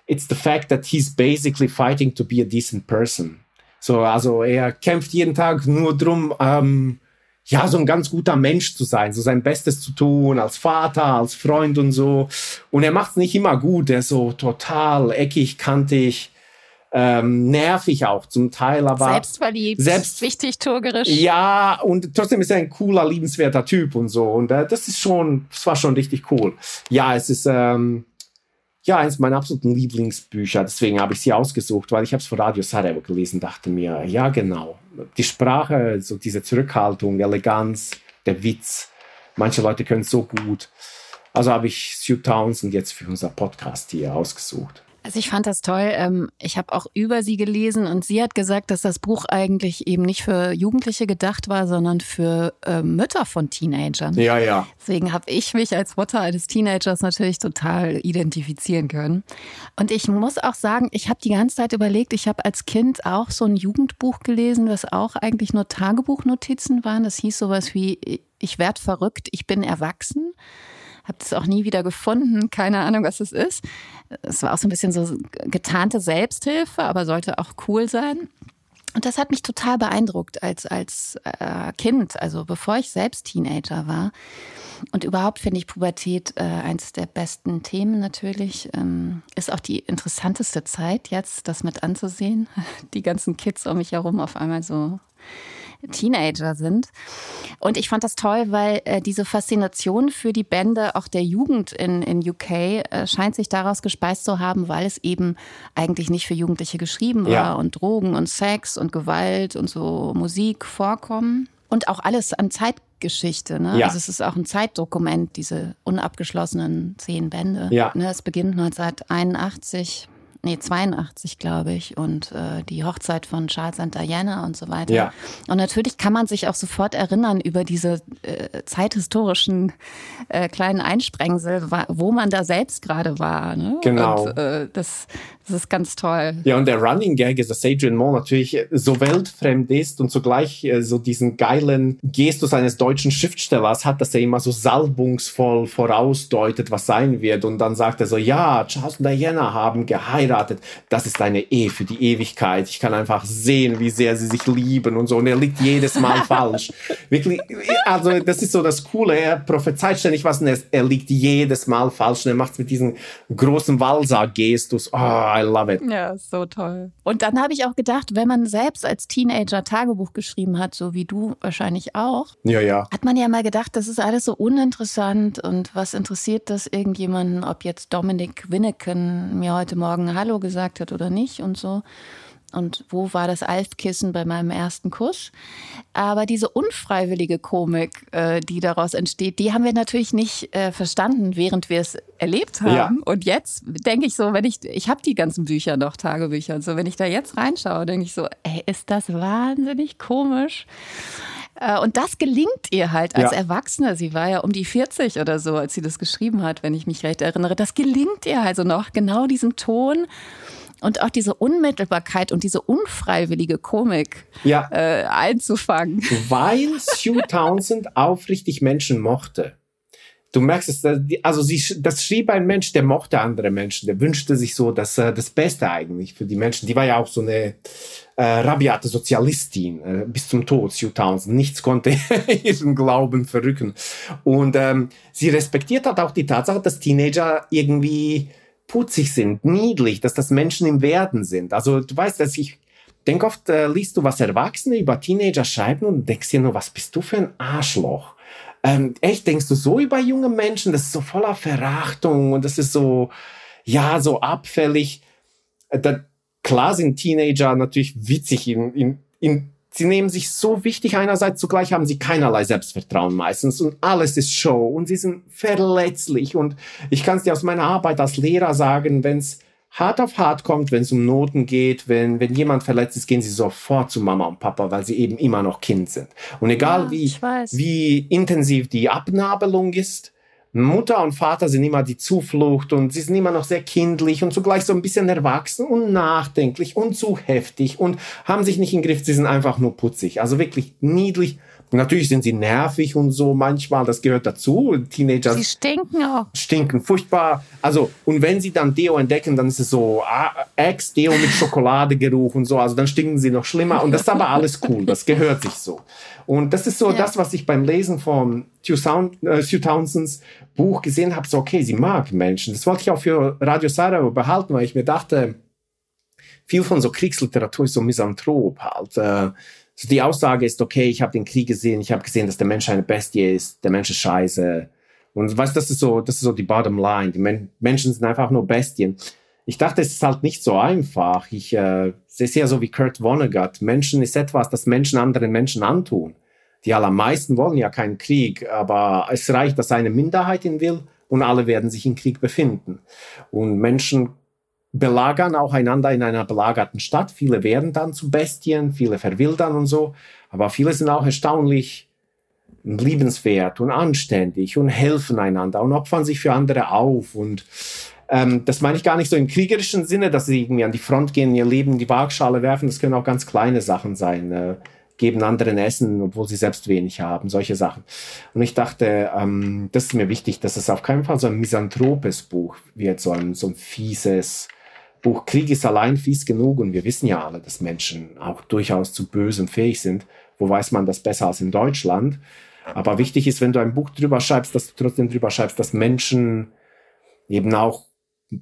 it's the fact that he's basically fighting to be a decent person. So, also er kämpft jeden Tag nur drum, ähm, ja, so ein ganz guter Mensch zu sein, so sein Bestes zu tun, als Vater, als Freund und so. Und er macht es nicht immer gut, er ist so total eckig, kantig, ähm, nervig auch zum Teil, aber selbstverliebt, selbst wichtig, turgerisch. Ja, und trotzdem ist er ein cooler, liebenswerter Typ und so. Und äh, das ist schon, das war schon richtig cool. Ja, es ist ähm, ja eins meiner absoluten Lieblingsbücher. Deswegen habe ich sie ausgesucht, weil ich habe es vor Radio Sarajevo gelesen, dachte mir, ja genau, die Sprache, so diese Zurückhaltung, Eleganz, der Witz. Manche Leute können es so gut. Also habe ich Sue Townsend jetzt für unser Podcast hier ausgesucht. Also ich fand das toll. Ähm, ich habe auch über sie gelesen und sie hat gesagt, dass das Buch eigentlich eben nicht für Jugendliche gedacht war, sondern für äh, Mütter von Teenagern. Ja, ja. Deswegen habe ich mich als Mutter eines Teenagers natürlich total identifizieren können. Und ich muss auch sagen, ich habe die ganze Zeit überlegt, ich habe als Kind auch so ein Jugendbuch gelesen, was auch eigentlich nur Tagebuchnotizen waren. Das hieß sowas wie, ich werde verrückt, ich bin erwachsen. Habe es auch nie wieder gefunden, keine Ahnung, was es ist. Es war auch so ein bisschen so getarnte Selbsthilfe, aber sollte auch cool sein. Und das hat mich total beeindruckt als, als äh, Kind, also bevor ich selbst Teenager war. Und überhaupt finde ich Pubertät äh, eines der besten Themen natürlich. Ähm, ist auch die interessanteste Zeit jetzt, das mit anzusehen. Die ganzen Kids um mich herum auf einmal so Teenager sind. Und ich fand das toll, weil äh, diese Faszination für die Bände auch der Jugend in, in UK äh, scheint sich daraus gespeist zu haben, weil es eben eigentlich nicht für Jugendliche geschrieben war ja. und Drogen und Sex und Gewalt und so Musik vorkommen. Und auch alles an Zeitgeschichte. Ne? Ja. Also es ist auch ein Zeitdokument, diese unabgeschlossenen zehn Bände. Ja. Ne? Es beginnt 1981 nee, 82, glaube ich, und äh, die Hochzeit von Charles und Diana und so weiter. Ja. Und natürlich kann man sich auch sofort erinnern über diese äh, zeithistorischen äh, kleinen Einsprengsel, wo man da selbst gerade war. Ne? Genau. Und, äh, das, das ist ganz toll. Ja, und der Running Gag ist, dass Adrian Moore natürlich so weltfremd ist und zugleich äh, so diesen geilen Gestus eines deutschen Schriftstellers hat, dass er immer so salbungsvoll vorausdeutet, was sein wird. Und dann sagt er so, ja, Charles und Diana haben geheiratet. Das ist eine Ehe für die Ewigkeit. Ich kann einfach sehen, wie sehr sie sich lieben und so. Und er liegt jedes Mal falsch. Wirklich, also das ist so das Coole. Er prophezeit ständig was und er, er liegt jedes Mal falsch. Und er macht es mit diesem großen Walser-Gestus. Oh, I love it. Ja, so toll. Und dann habe ich auch gedacht, wenn man selbst als Teenager Tagebuch geschrieben hat, so wie du wahrscheinlich auch, ja, ja. hat man ja mal gedacht, das ist alles so uninteressant und was interessiert das irgendjemanden, ob jetzt Dominik Winneken mir heute Morgen Hallo gesagt hat oder nicht und so und wo war das Alfkissen bei meinem ersten Kuss. Aber diese unfreiwillige Komik, äh, die daraus entsteht, die haben wir natürlich nicht äh, verstanden, während wir es erlebt haben. Ja. Und jetzt denke ich so, wenn ich, ich habe die ganzen Bücher noch, Tagebücher und so, wenn ich da jetzt reinschaue, denke ich so, ey, ist das wahnsinnig komisch. Äh, und das gelingt ihr halt als ja. Erwachsene. Sie war ja um die 40 oder so, als sie das geschrieben hat, wenn ich mich recht erinnere. Das gelingt ihr also noch, genau diesen Ton und auch diese Unmittelbarkeit und diese unfreiwillige Komik ja. äh, einzufangen. Weil Sue Townsend aufrichtig Menschen mochte. Du merkst es, also sie, das schrieb ein Mensch, der mochte andere Menschen, der wünschte sich so das, äh, das Beste eigentlich für die Menschen. Die war ja auch so eine äh, rabiate Sozialistin äh, bis zum Tod, Sue Townsend. Nichts konnte ihren Glauben verrücken. Und ähm, sie respektiert hat auch die Tatsache, dass Teenager irgendwie putzig sind, niedlich, dass das Menschen im Werden sind. Also du weißt, dass ich denke oft, äh, liest du, was Erwachsene über Teenager schreiben und denkst dir nur, was bist du für ein Arschloch? Ähm, echt, denkst du so über junge Menschen? Das ist so voller Verachtung und das ist so, ja, so abfällig. Äh, da, klar sind Teenager natürlich witzig in, in, in Sie nehmen sich so wichtig einerseits, zugleich haben sie keinerlei Selbstvertrauen meistens und alles ist Show und sie sind verletzlich und ich kann es dir aus meiner Arbeit als Lehrer sagen, wenn es hart auf hart kommt, wenn es um Noten geht, wenn, wenn jemand verletzt ist, gehen sie sofort zu Mama und Papa, weil sie eben immer noch Kind sind. Und egal ja, wie, wie intensiv die Abnabelung ist, Mutter und Vater sind immer die Zuflucht und sie sind immer noch sehr kindlich und zugleich so ein bisschen erwachsen und nachdenklich und zu heftig und haben sich nicht im Griff. Sie sind einfach nur putzig. Also wirklich niedlich Natürlich sind sie nervig und so manchmal, das gehört dazu. Teenager. Sie stinken auch. Stinken, furchtbar. Also, und wenn sie dann Deo entdecken, dann ist es so Ex-Deo mit Schokoladegeruch und so. Also dann stinken sie noch schlimmer. Und das ist aber alles cool. Das gehört sich so. Und das ist so ja. das, was ich beim Lesen von Hugh, Sound, äh, Hugh Townsends Buch gesehen habe. So, okay, sie mag Menschen. Das wollte ich auch für Radio Sarajevo behalten, weil ich mir dachte, viel von so Kriegsliteratur ist so misanthrop halt. Äh, so die Aussage ist, okay, ich habe den Krieg gesehen, ich habe gesehen, dass der Mensch eine Bestie ist, der Mensch ist scheiße. Und weißt, das ist so, das ist so die Bottom Line. Die Men Menschen sind einfach nur Bestien. Ich dachte, es ist halt nicht so einfach. Ich äh, sehe ja so wie Kurt Vonnegut. Menschen ist etwas, das Menschen anderen Menschen antun. Die allermeisten wollen ja keinen Krieg, aber es reicht, dass eine Minderheit ihn will und alle werden sich im Krieg befinden. Und Menschen belagern auch einander in einer belagerten Stadt. Viele werden dann zu Bestien, viele verwildern und so. Aber viele sind auch erstaunlich liebenswert und anständig und helfen einander und opfern sich für andere auf. Und ähm, das meine ich gar nicht so im kriegerischen Sinne, dass sie irgendwie an die Front gehen, ihr Leben in die Waagschale werfen. Das können auch ganz kleine Sachen sein. Äh, geben anderen Essen, obwohl sie selbst wenig haben, solche Sachen. Und ich dachte, ähm, das ist mir wichtig, dass es auf keinen Fall so ein misanthropes Buch wird, so ein, so ein fieses Buch. Krieg ist allein fies genug und wir wissen ja alle, dass Menschen auch durchaus zu bösem fähig sind. Wo weiß man das besser als in Deutschland? Aber wichtig ist, wenn du ein Buch drüber schreibst, dass du trotzdem drüber schreibst, dass Menschen eben auch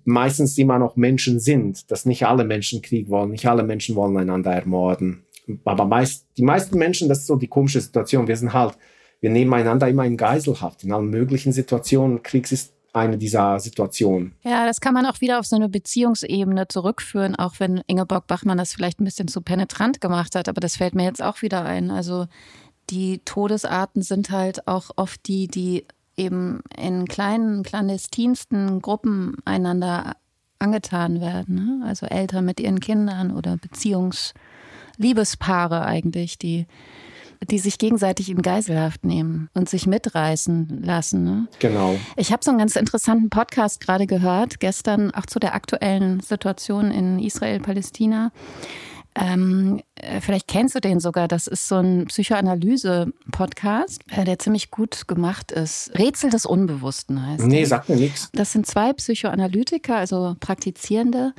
meistens immer noch Menschen sind, dass nicht alle Menschen Krieg wollen, nicht alle Menschen wollen einander ermorden. Aber meist, die meisten Menschen, das ist so die komische Situation, wir sind halt, wir nehmen einander immer in Geiselhaft, in allen möglichen Situationen. Kriegs ist eine dieser Situationen. Ja, das kann man auch wieder auf so eine Beziehungsebene zurückführen, auch wenn Ingeborg Bachmann das vielleicht ein bisschen zu penetrant gemacht hat, aber das fällt mir jetzt auch wieder ein. Also die Todesarten sind halt auch oft die, die eben in kleinen, clandestinsten Gruppen einander angetan werden. Ne? Also Eltern mit ihren Kindern oder Beziehungsliebespaare eigentlich, die, die sich gegenseitig in Geiselhaft nehmen und sich mitreißen lassen. Ne? Genau. Ich habe so einen ganz interessanten Podcast gerade gehört, gestern auch zu der aktuellen Situation in Israel-Palästina. Ähm, äh, vielleicht kennst du den sogar. Das ist so ein Psychoanalyse-Podcast, äh, der ziemlich gut gemacht ist. Rätsel des Unbewussten heißt. Nee, sagt mir nichts. Das sind zwei Psychoanalytiker, also Praktizierende,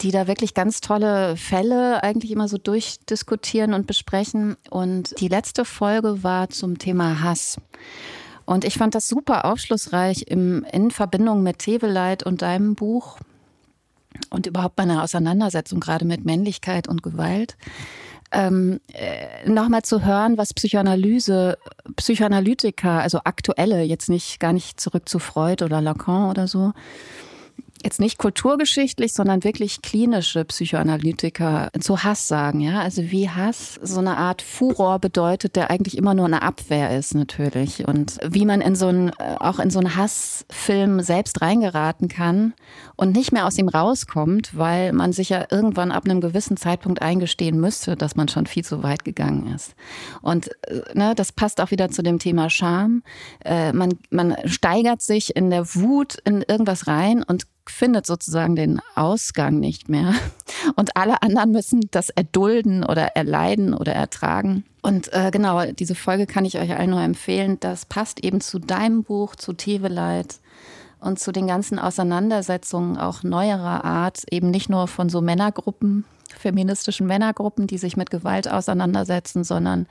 die da wirklich ganz tolle Fälle eigentlich immer so durchdiskutieren und besprechen. Und die letzte Folge war zum Thema Hass. Und ich fand das super aufschlussreich im, in Verbindung mit Teveleit und deinem Buch und überhaupt bei einer Auseinandersetzung gerade mit Männlichkeit und Gewalt. Ähm, äh, nochmal zu hören, was Psychoanalyse, Psychoanalytiker, also aktuelle, jetzt nicht gar nicht zurück zu Freud oder Lacan oder so, jetzt nicht kulturgeschichtlich, sondern wirklich klinische Psychoanalytiker zu Hass sagen, ja? Also wie Hass so eine Art Furor bedeutet, der eigentlich immer nur eine Abwehr ist natürlich und wie man in so einen äh, auch in so einen Hassfilm selbst reingeraten kann und nicht mehr aus ihm rauskommt, weil man sich ja irgendwann ab einem gewissen Zeitpunkt eingestehen müsste, dass man schon viel zu weit gegangen ist. Und äh, ne, das passt auch wieder zu dem Thema Scham. Äh, man man steigert sich in der Wut in irgendwas rein und findet sozusagen den Ausgang nicht mehr. Und alle anderen müssen das erdulden oder erleiden oder ertragen. Und äh, genau, diese Folge kann ich euch allen nur empfehlen. Das passt eben zu deinem Buch, zu Teveleit und zu den ganzen Auseinandersetzungen auch neuerer Art, eben nicht nur von so Männergruppen, feministischen Männergruppen, die sich mit Gewalt auseinandersetzen, sondern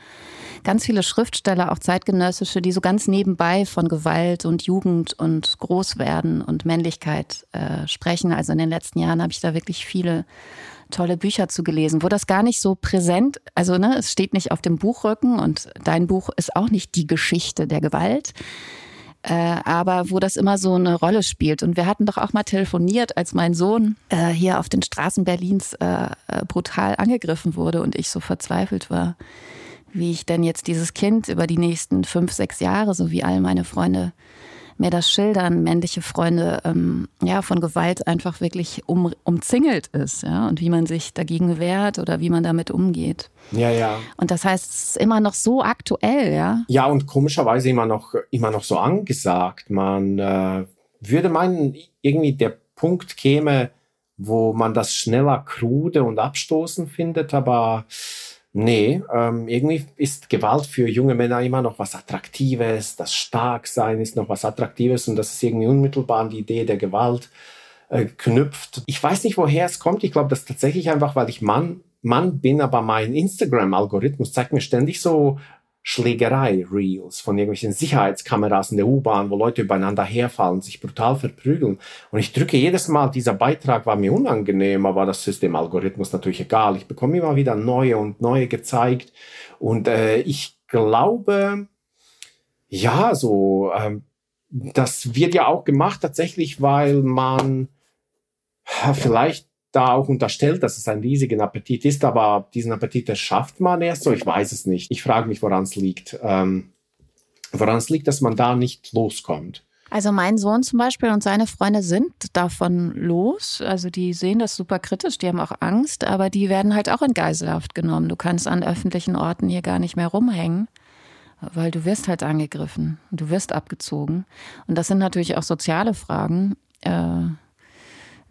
ganz viele Schriftsteller, auch zeitgenössische, die so ganz nebenbei von Gewalt und Jugend und Großwerden und Männlichkeit äh, sprechen. Also in den letzten Jahren habe ich da wirklich viele tolle Bücher zu gelesen, wo das gar nicht so präsent, also ne, es steht nicht auf dem Buchrücken und dein Buch ist auch nicht die Geschichte der Gewalt, äh, aber wo das immer so eine Rolle spielt. Und wir hatten doch auch mal telefoniert, als mein Sohn äh, hier auf den Straßen Berlins äh, äh, brutal angegriffen wurde und ich so verzweifelt war, wie ich denn jetzt dieses Kind über die nächsten fünf, sechs Jahre, so wie all meine Freunde mir das schildern, männliche Freunde, ähm, ja, von Gewalt einfach wirklich um, umzingelt ist, ja, und wie man sich dagegen wehrt oder wie man damit umgeht. Ja, ja. Und das heißt, es ist immer noch so aktuell, ja. Ja, und komischerweise immer noch, immer noch so angesagt. Man äh, würde meinen, irgendwie der Punkt käme, wo man das schneller krude und abstoßen findet, aber Nee, ähm, irgendwie ist Gewalt für junge Männer immer noch was Attraktives, das Starksein ist noch was Attraktives und das ist irgendwie unmittelbar an die Idee der Gewalt äh, knüpft. Ich weiß nicht, woher es kommt. Ich glaube, das ist tatsächlich einfach, weil ich Mann, Mann bin, aber mein Instagram-Algorithmus zeigt mir ständig so Schlägerei-Reels von irgendwelchen Sicherheitskameras in der U-Bahn, wo Leute übereinander herfallen, sich brutal verprügeln. Und ich drücke jedes Mal, dieser Beitrag war mir unangenehm, aber das ist dem Algorithmus natürlich egal. Ich bekomme immer wieder neue und neue gezeigt. Und äh, ich glaube, ja, so, ähm, das wird ja auch gemacht tatsächlich, weil man vielleicht da auch unterstellt, dass es ein riesigen Appetit ist, aber diesen Appetit schafft man erst so. Ich weiß es nicht. Ich frage mich, woran es liegt. Ähm, woran es liegt, dass man da nicht loskommt. Also mein Sohn zum Beispiel und seine Freunde sind davon los. Also die sehen das super kritisch, die haben auch Angst, aber die werden halt auch in Geiselhaft genommen. Du kannst an öffentlichen Orten hier gar nicht mehr rumhängen, weil du wirst halt angegriffen, du wirst abgezogen. Und das sind natürlich auch soziale Fragen. Äh,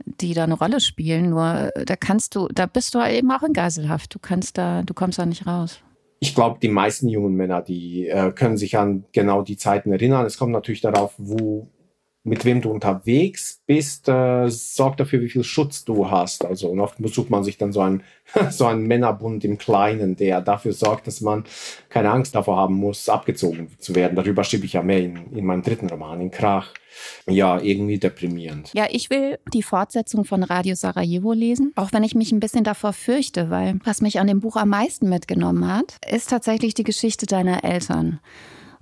die da eine Rolle spielen. Nur äh, da kannst du, da bist du eben auch in Geiselhaft. Du kannst da, du kommst da nicht raus. ich glaube, die meisten jungen Männer, die äh, können sich an genau die Zeiten erinnern. Es kommt natürlich darauf, wo, mit wem du unterwegs bist, äh, sorgt dafür, wie viel Schutz du hast. Also und oft sucht man sich dann so einen, so einen Männerbund im Kleinen, der dafür sorgt, dass man keine Angst davor haben muss, abgezogen zu werden. Darüber schreibe ich ja mehr in, in meinem dritten Roman, in Krach. Ja, irgendwie deprimierend. Ja, ich will die Fortsetzung von Radio Sarajevo lesen, auch wenn ich mich ein bisschen davor fürchte, weil was mich an dem Buch am meisten mitgenommen hat, ist tatsächlich die Geschichte deiner Eltern.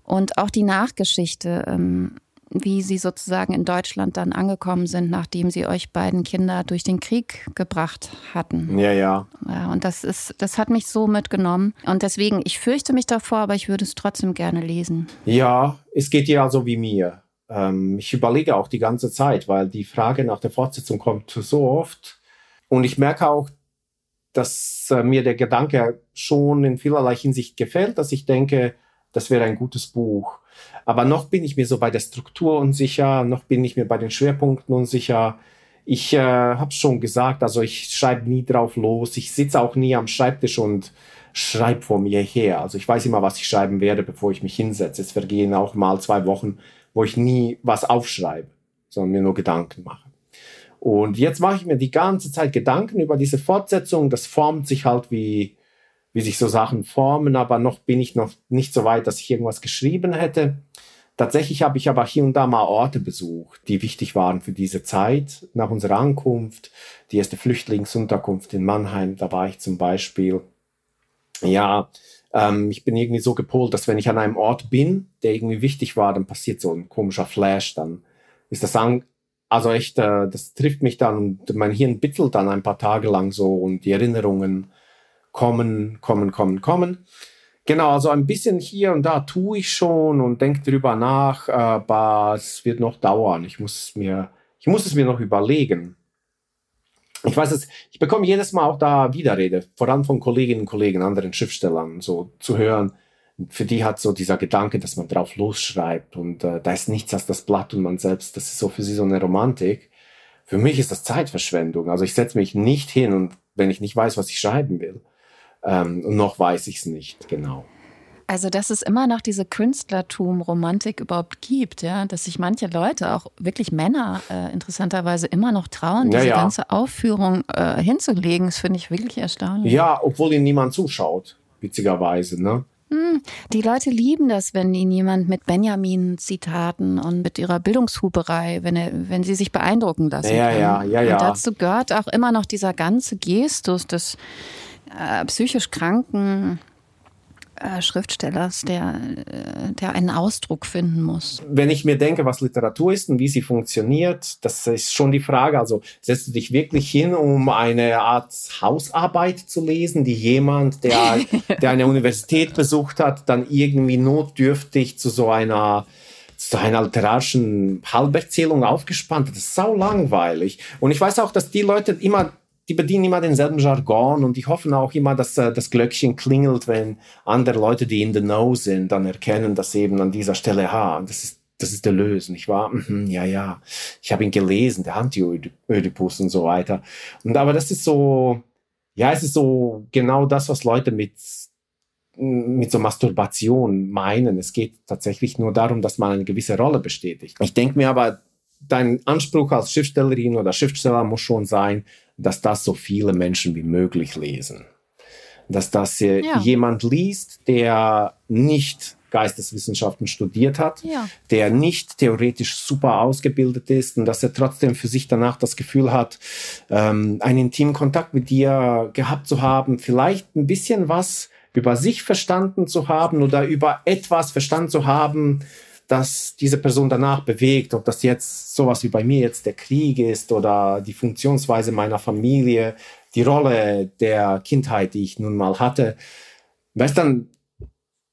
Und auch die Nachgeschichte. Ähm, wie sie sozusagen in Deutschland dann angekommen sind, nachdem sie euch beiden Kinder durch den Krieg gebracht hatten. Ja, ja. Ja, und das ist, das hat mich so mitgenommen. Und deswegen, ich fürchte mich davor, aber ich würde es trotzdem gerne lesen. Ja, es geht dir also wie mir. Ähm, ich überlege auch die ganze Zeit, weil die Frage nach der Fortsetzung kommt so oft. Und ich merke auch, dass äh, mir der Gedanke schon in vielerlei Hinsicht gefällt, dass ich denke, das wäre ein gutes Buch. Aber noch bin ich mir so bei der Struktur unsicher, noch bin ich mir bei den Schwerpunkten unsicher. Ich äh, habe schon gesagt, also ich schreibe nie drauf los. Ich sitze auch nie am Schreibtisch und schreibe vor mir her. Also ich weiß immer, was ich schreiben werde, bevor ich mich hinsetze. Es vergehen auch mal zwei Wochen, wo ich nie was aufschreibe, sondern mir nur Gedanken mache. Und jetzt mache ich mir die ganze Zeit Gedanken über diese Fortsetzung. Das formt sich halt wie wie sich so Sachen formen, aber noch bin ich noch nicht so weit, dass ich irgendwas geschrieben hätte. Tatsächlich habe ich aber hier und da mal Orte besucht, die wichtig waren für diese Zeit nach unserer Ankunft. Die erste Flüchtlingsunterkunft in Mannheim, da war ich zum Beispiel. Ja, ähm, ich bin irgendwie so gepolt, dass wenn ich an einem Ort bin, der irgendwie wichtig war, dann passiert so ein komischer Flash, dann ist das an, also echt, äh, das trifft mich dann und mein Hirn bittelt dann ein paar Tage lang so und die Erinnerungen kommen, kommen, kommen, kommen. Genau, also ein bisschen hier und da tue ich schon und denke drüber nach, aber es wird noch dauern. Ich muss es mir, ich muss es mir noch überlegen. Ich weiß es, ich bekomme jedes Mal auch da Widerrede, vor allem von Kolleginnen und Kollegen, anderen Schriftstellern, so zu hören. Für die hat so dieser Gedanke, dass man drauf losschreibt und äh, da ist nichts als das Blatt und man selbst, das ist so für sie so eine Romantik. Für mich ist das Zeitverschwendung. Also ich setze mich nicht hin und wenn ich nicht weiß, was ich schreiben will. Ähm, noch weiß ich es nicht genau. Also, dass es immer noch diese Künstlertum-Romantik überhaupt gibt, ja, dass sich manche Leute, auch wirklich Männer, äh, interessanterweise immer noch trauen, diese ja, ja. ganze Aufführung äh, hinzulegen, das finde ich wirklich erstaunlich. Ja, obwohl ihnen niemand zuschaut, witzigerweise, ne? Hm, die Leute lieben das, wenn ihnen jemand mit Benjamin-Zitaten und mit ihrer Bildungshuberei, wenn, er, wenn sie sich beeindrucken lassen. Ja, kann. ja, ja, ja. Und dazu gehört auch immer noch dieser ganze Gestus des äh, psychisch kranken äh, Schriftstellers, der, äh, der einen Ausdruck finden muss. Wenn ich mir denke, was Literatur ist und wie sie funktioniert, das ist schon die Frage. Also setzt du dich wirklich hin, um eine Art Hausarbeit zu lesen, die jemand, der, der eine Universität besucht hat, dann irgendwie notdürftig zu so einer zu einer literarischen Halberzählung aufgespannt hat. Das ist sau langweilig. Und ich weiß auch, dass die Leute immer die bedienen immer denselben Jargon und die hoffen auch immer, dass äh, das Glöckchen klingelt, wenn andere Leute, die in the know sind, dann erkennen, dass eben an dieser Stelle, ha, das ist das ist der Lösen, nicht wahr? Mhm, ja, ja. Ich habe ihn gelesen, der Anti-Ödipus und so weiter. Und aber das ist so, ja, es ist so genau das, was Leute mit, mit so Masturbation meinen. Es geht tatsächlich nur darum, dass man eine gewisse Rolle bestätigt. Ich denke mir aber, dein Anspruch als Schriftstellerin oder Schriftsteller muss schon sein, dass das so viele Menschen wie möglich lesen. Dass das ja. jemand liest, der nicht Geisteswissenschaften studiert hat, ja. der nicht theoretisch super ausgebildet ist und dass er trotzdem für sich danach das Gefühl hat, ähm, einen intimen Kontakt mit dir gehabt zu haben, vielleicht ein bisschen was über sich verstanden zu haben oder über etwas verstanden zu haben, dass diese Person danach bewegt, ob das jetzt sowas wie bei mir jetzt der Krieg ist oder die Funktionsweise meiner Familie, die Rolle der Kindheit, die ich nun mal hatte. Weißt dann,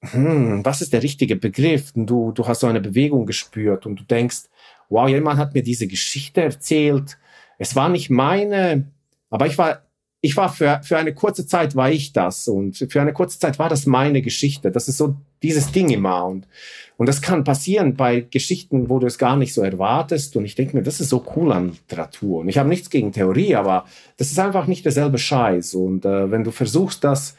hm, was ist der richtige Begriff? Du, du hast so eine Bewegung gespürt und du denkst, wow, jemand hat mir diese Geschichte erzählt. Es war nicht meine, aber ich war ich war für, für eine kurze Zeit war ich das und für eine kurze Zeit war das meine Geschichte. Das ist so dieses Ding immer und, und das kann passieren bei Geschichten, wo du es gar nicht so erwartest und ich denke mir, das ist so cool an Literatur und ich habe nichts gegen Theorie, aber das ist einfach nicht derselbe Scheiß und äh, wenn du versuchst, das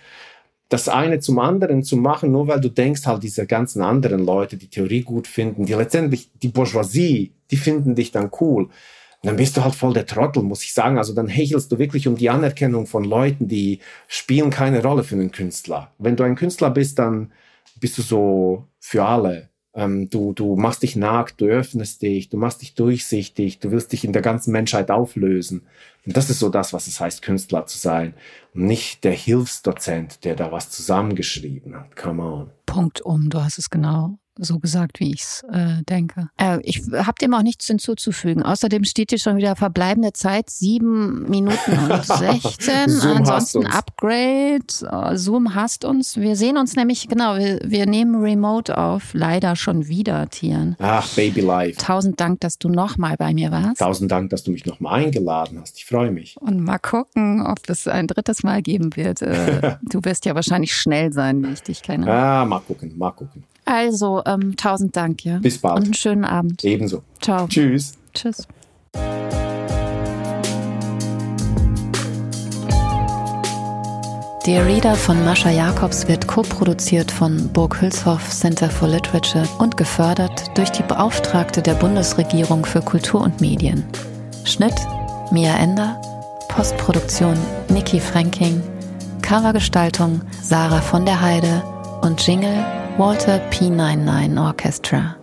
das eine zum anderen zu machen, nur weil du denkst halt diese ganzen anderen Leute, die Theorie gut finden, die letztendlich die Bourgeoisie, die finden dich dann cool. Und dann bist du halt voll der Trottel, muss ich sagen. Also dann hechelst du wirklich um die Anerkennung von Leuten, die spielen keine Rolle für einen Künstler. Wenn du ein Künstler bist, dann bist du so für alle. Ähm, du, du machst dich nackt, du öffnest dich, du machst dich durchsichtig, du willst dich in der ganzen Menschheit auflösen. Und das ist so das, was es heißt, Künstler zu sein. Und nicht der Hilfsdozent, der da was zusammengeschrieben hat. Come on. Punkt um, du hast es genau so gesagt, wie ich es äh, denke. Äh, ich habe dem auch nichts hinzuzufügen. Außerdem steht hier schon wieder verbleibende Zeit sieben Minuten und 16. Zoom Ansonsten. Upgrade. Äh, Zoom hasst uns. Wir sehen uns nämlich, genau, wir, wir nehmen Remote auf. Leider schon wieder, Tieren. Ach, Baby Life. Tausend Dank, dass du nochmal bei mir warst. Tausend Dank, dass du mich nochmal eingeladen hast. Ich freue mich. Und mal gucken, ob es ein drittes Mal geben wird. Äh, du wirst ja wahrscheinlich schnell sein, wie ich dich kenne. Ah, mal gucken, mal gucken. Also, ähm, tausend Dank, ja. Bis bald. Und einen schönen Abend. Ebenso. Ciao. Tschüss. Tschüss. Der Reader von Mascha Jacobs wird co-produziert von Burg Hülshoff Center for Literature und gefördert durch die Beauftragte der Bundesregierung für Kultur und Medien. Schnitt Mia Ender, Postproduktion Niki Franking, Covergestaltung Sarah von der Heide und Jingle Walter P99 Orchestra.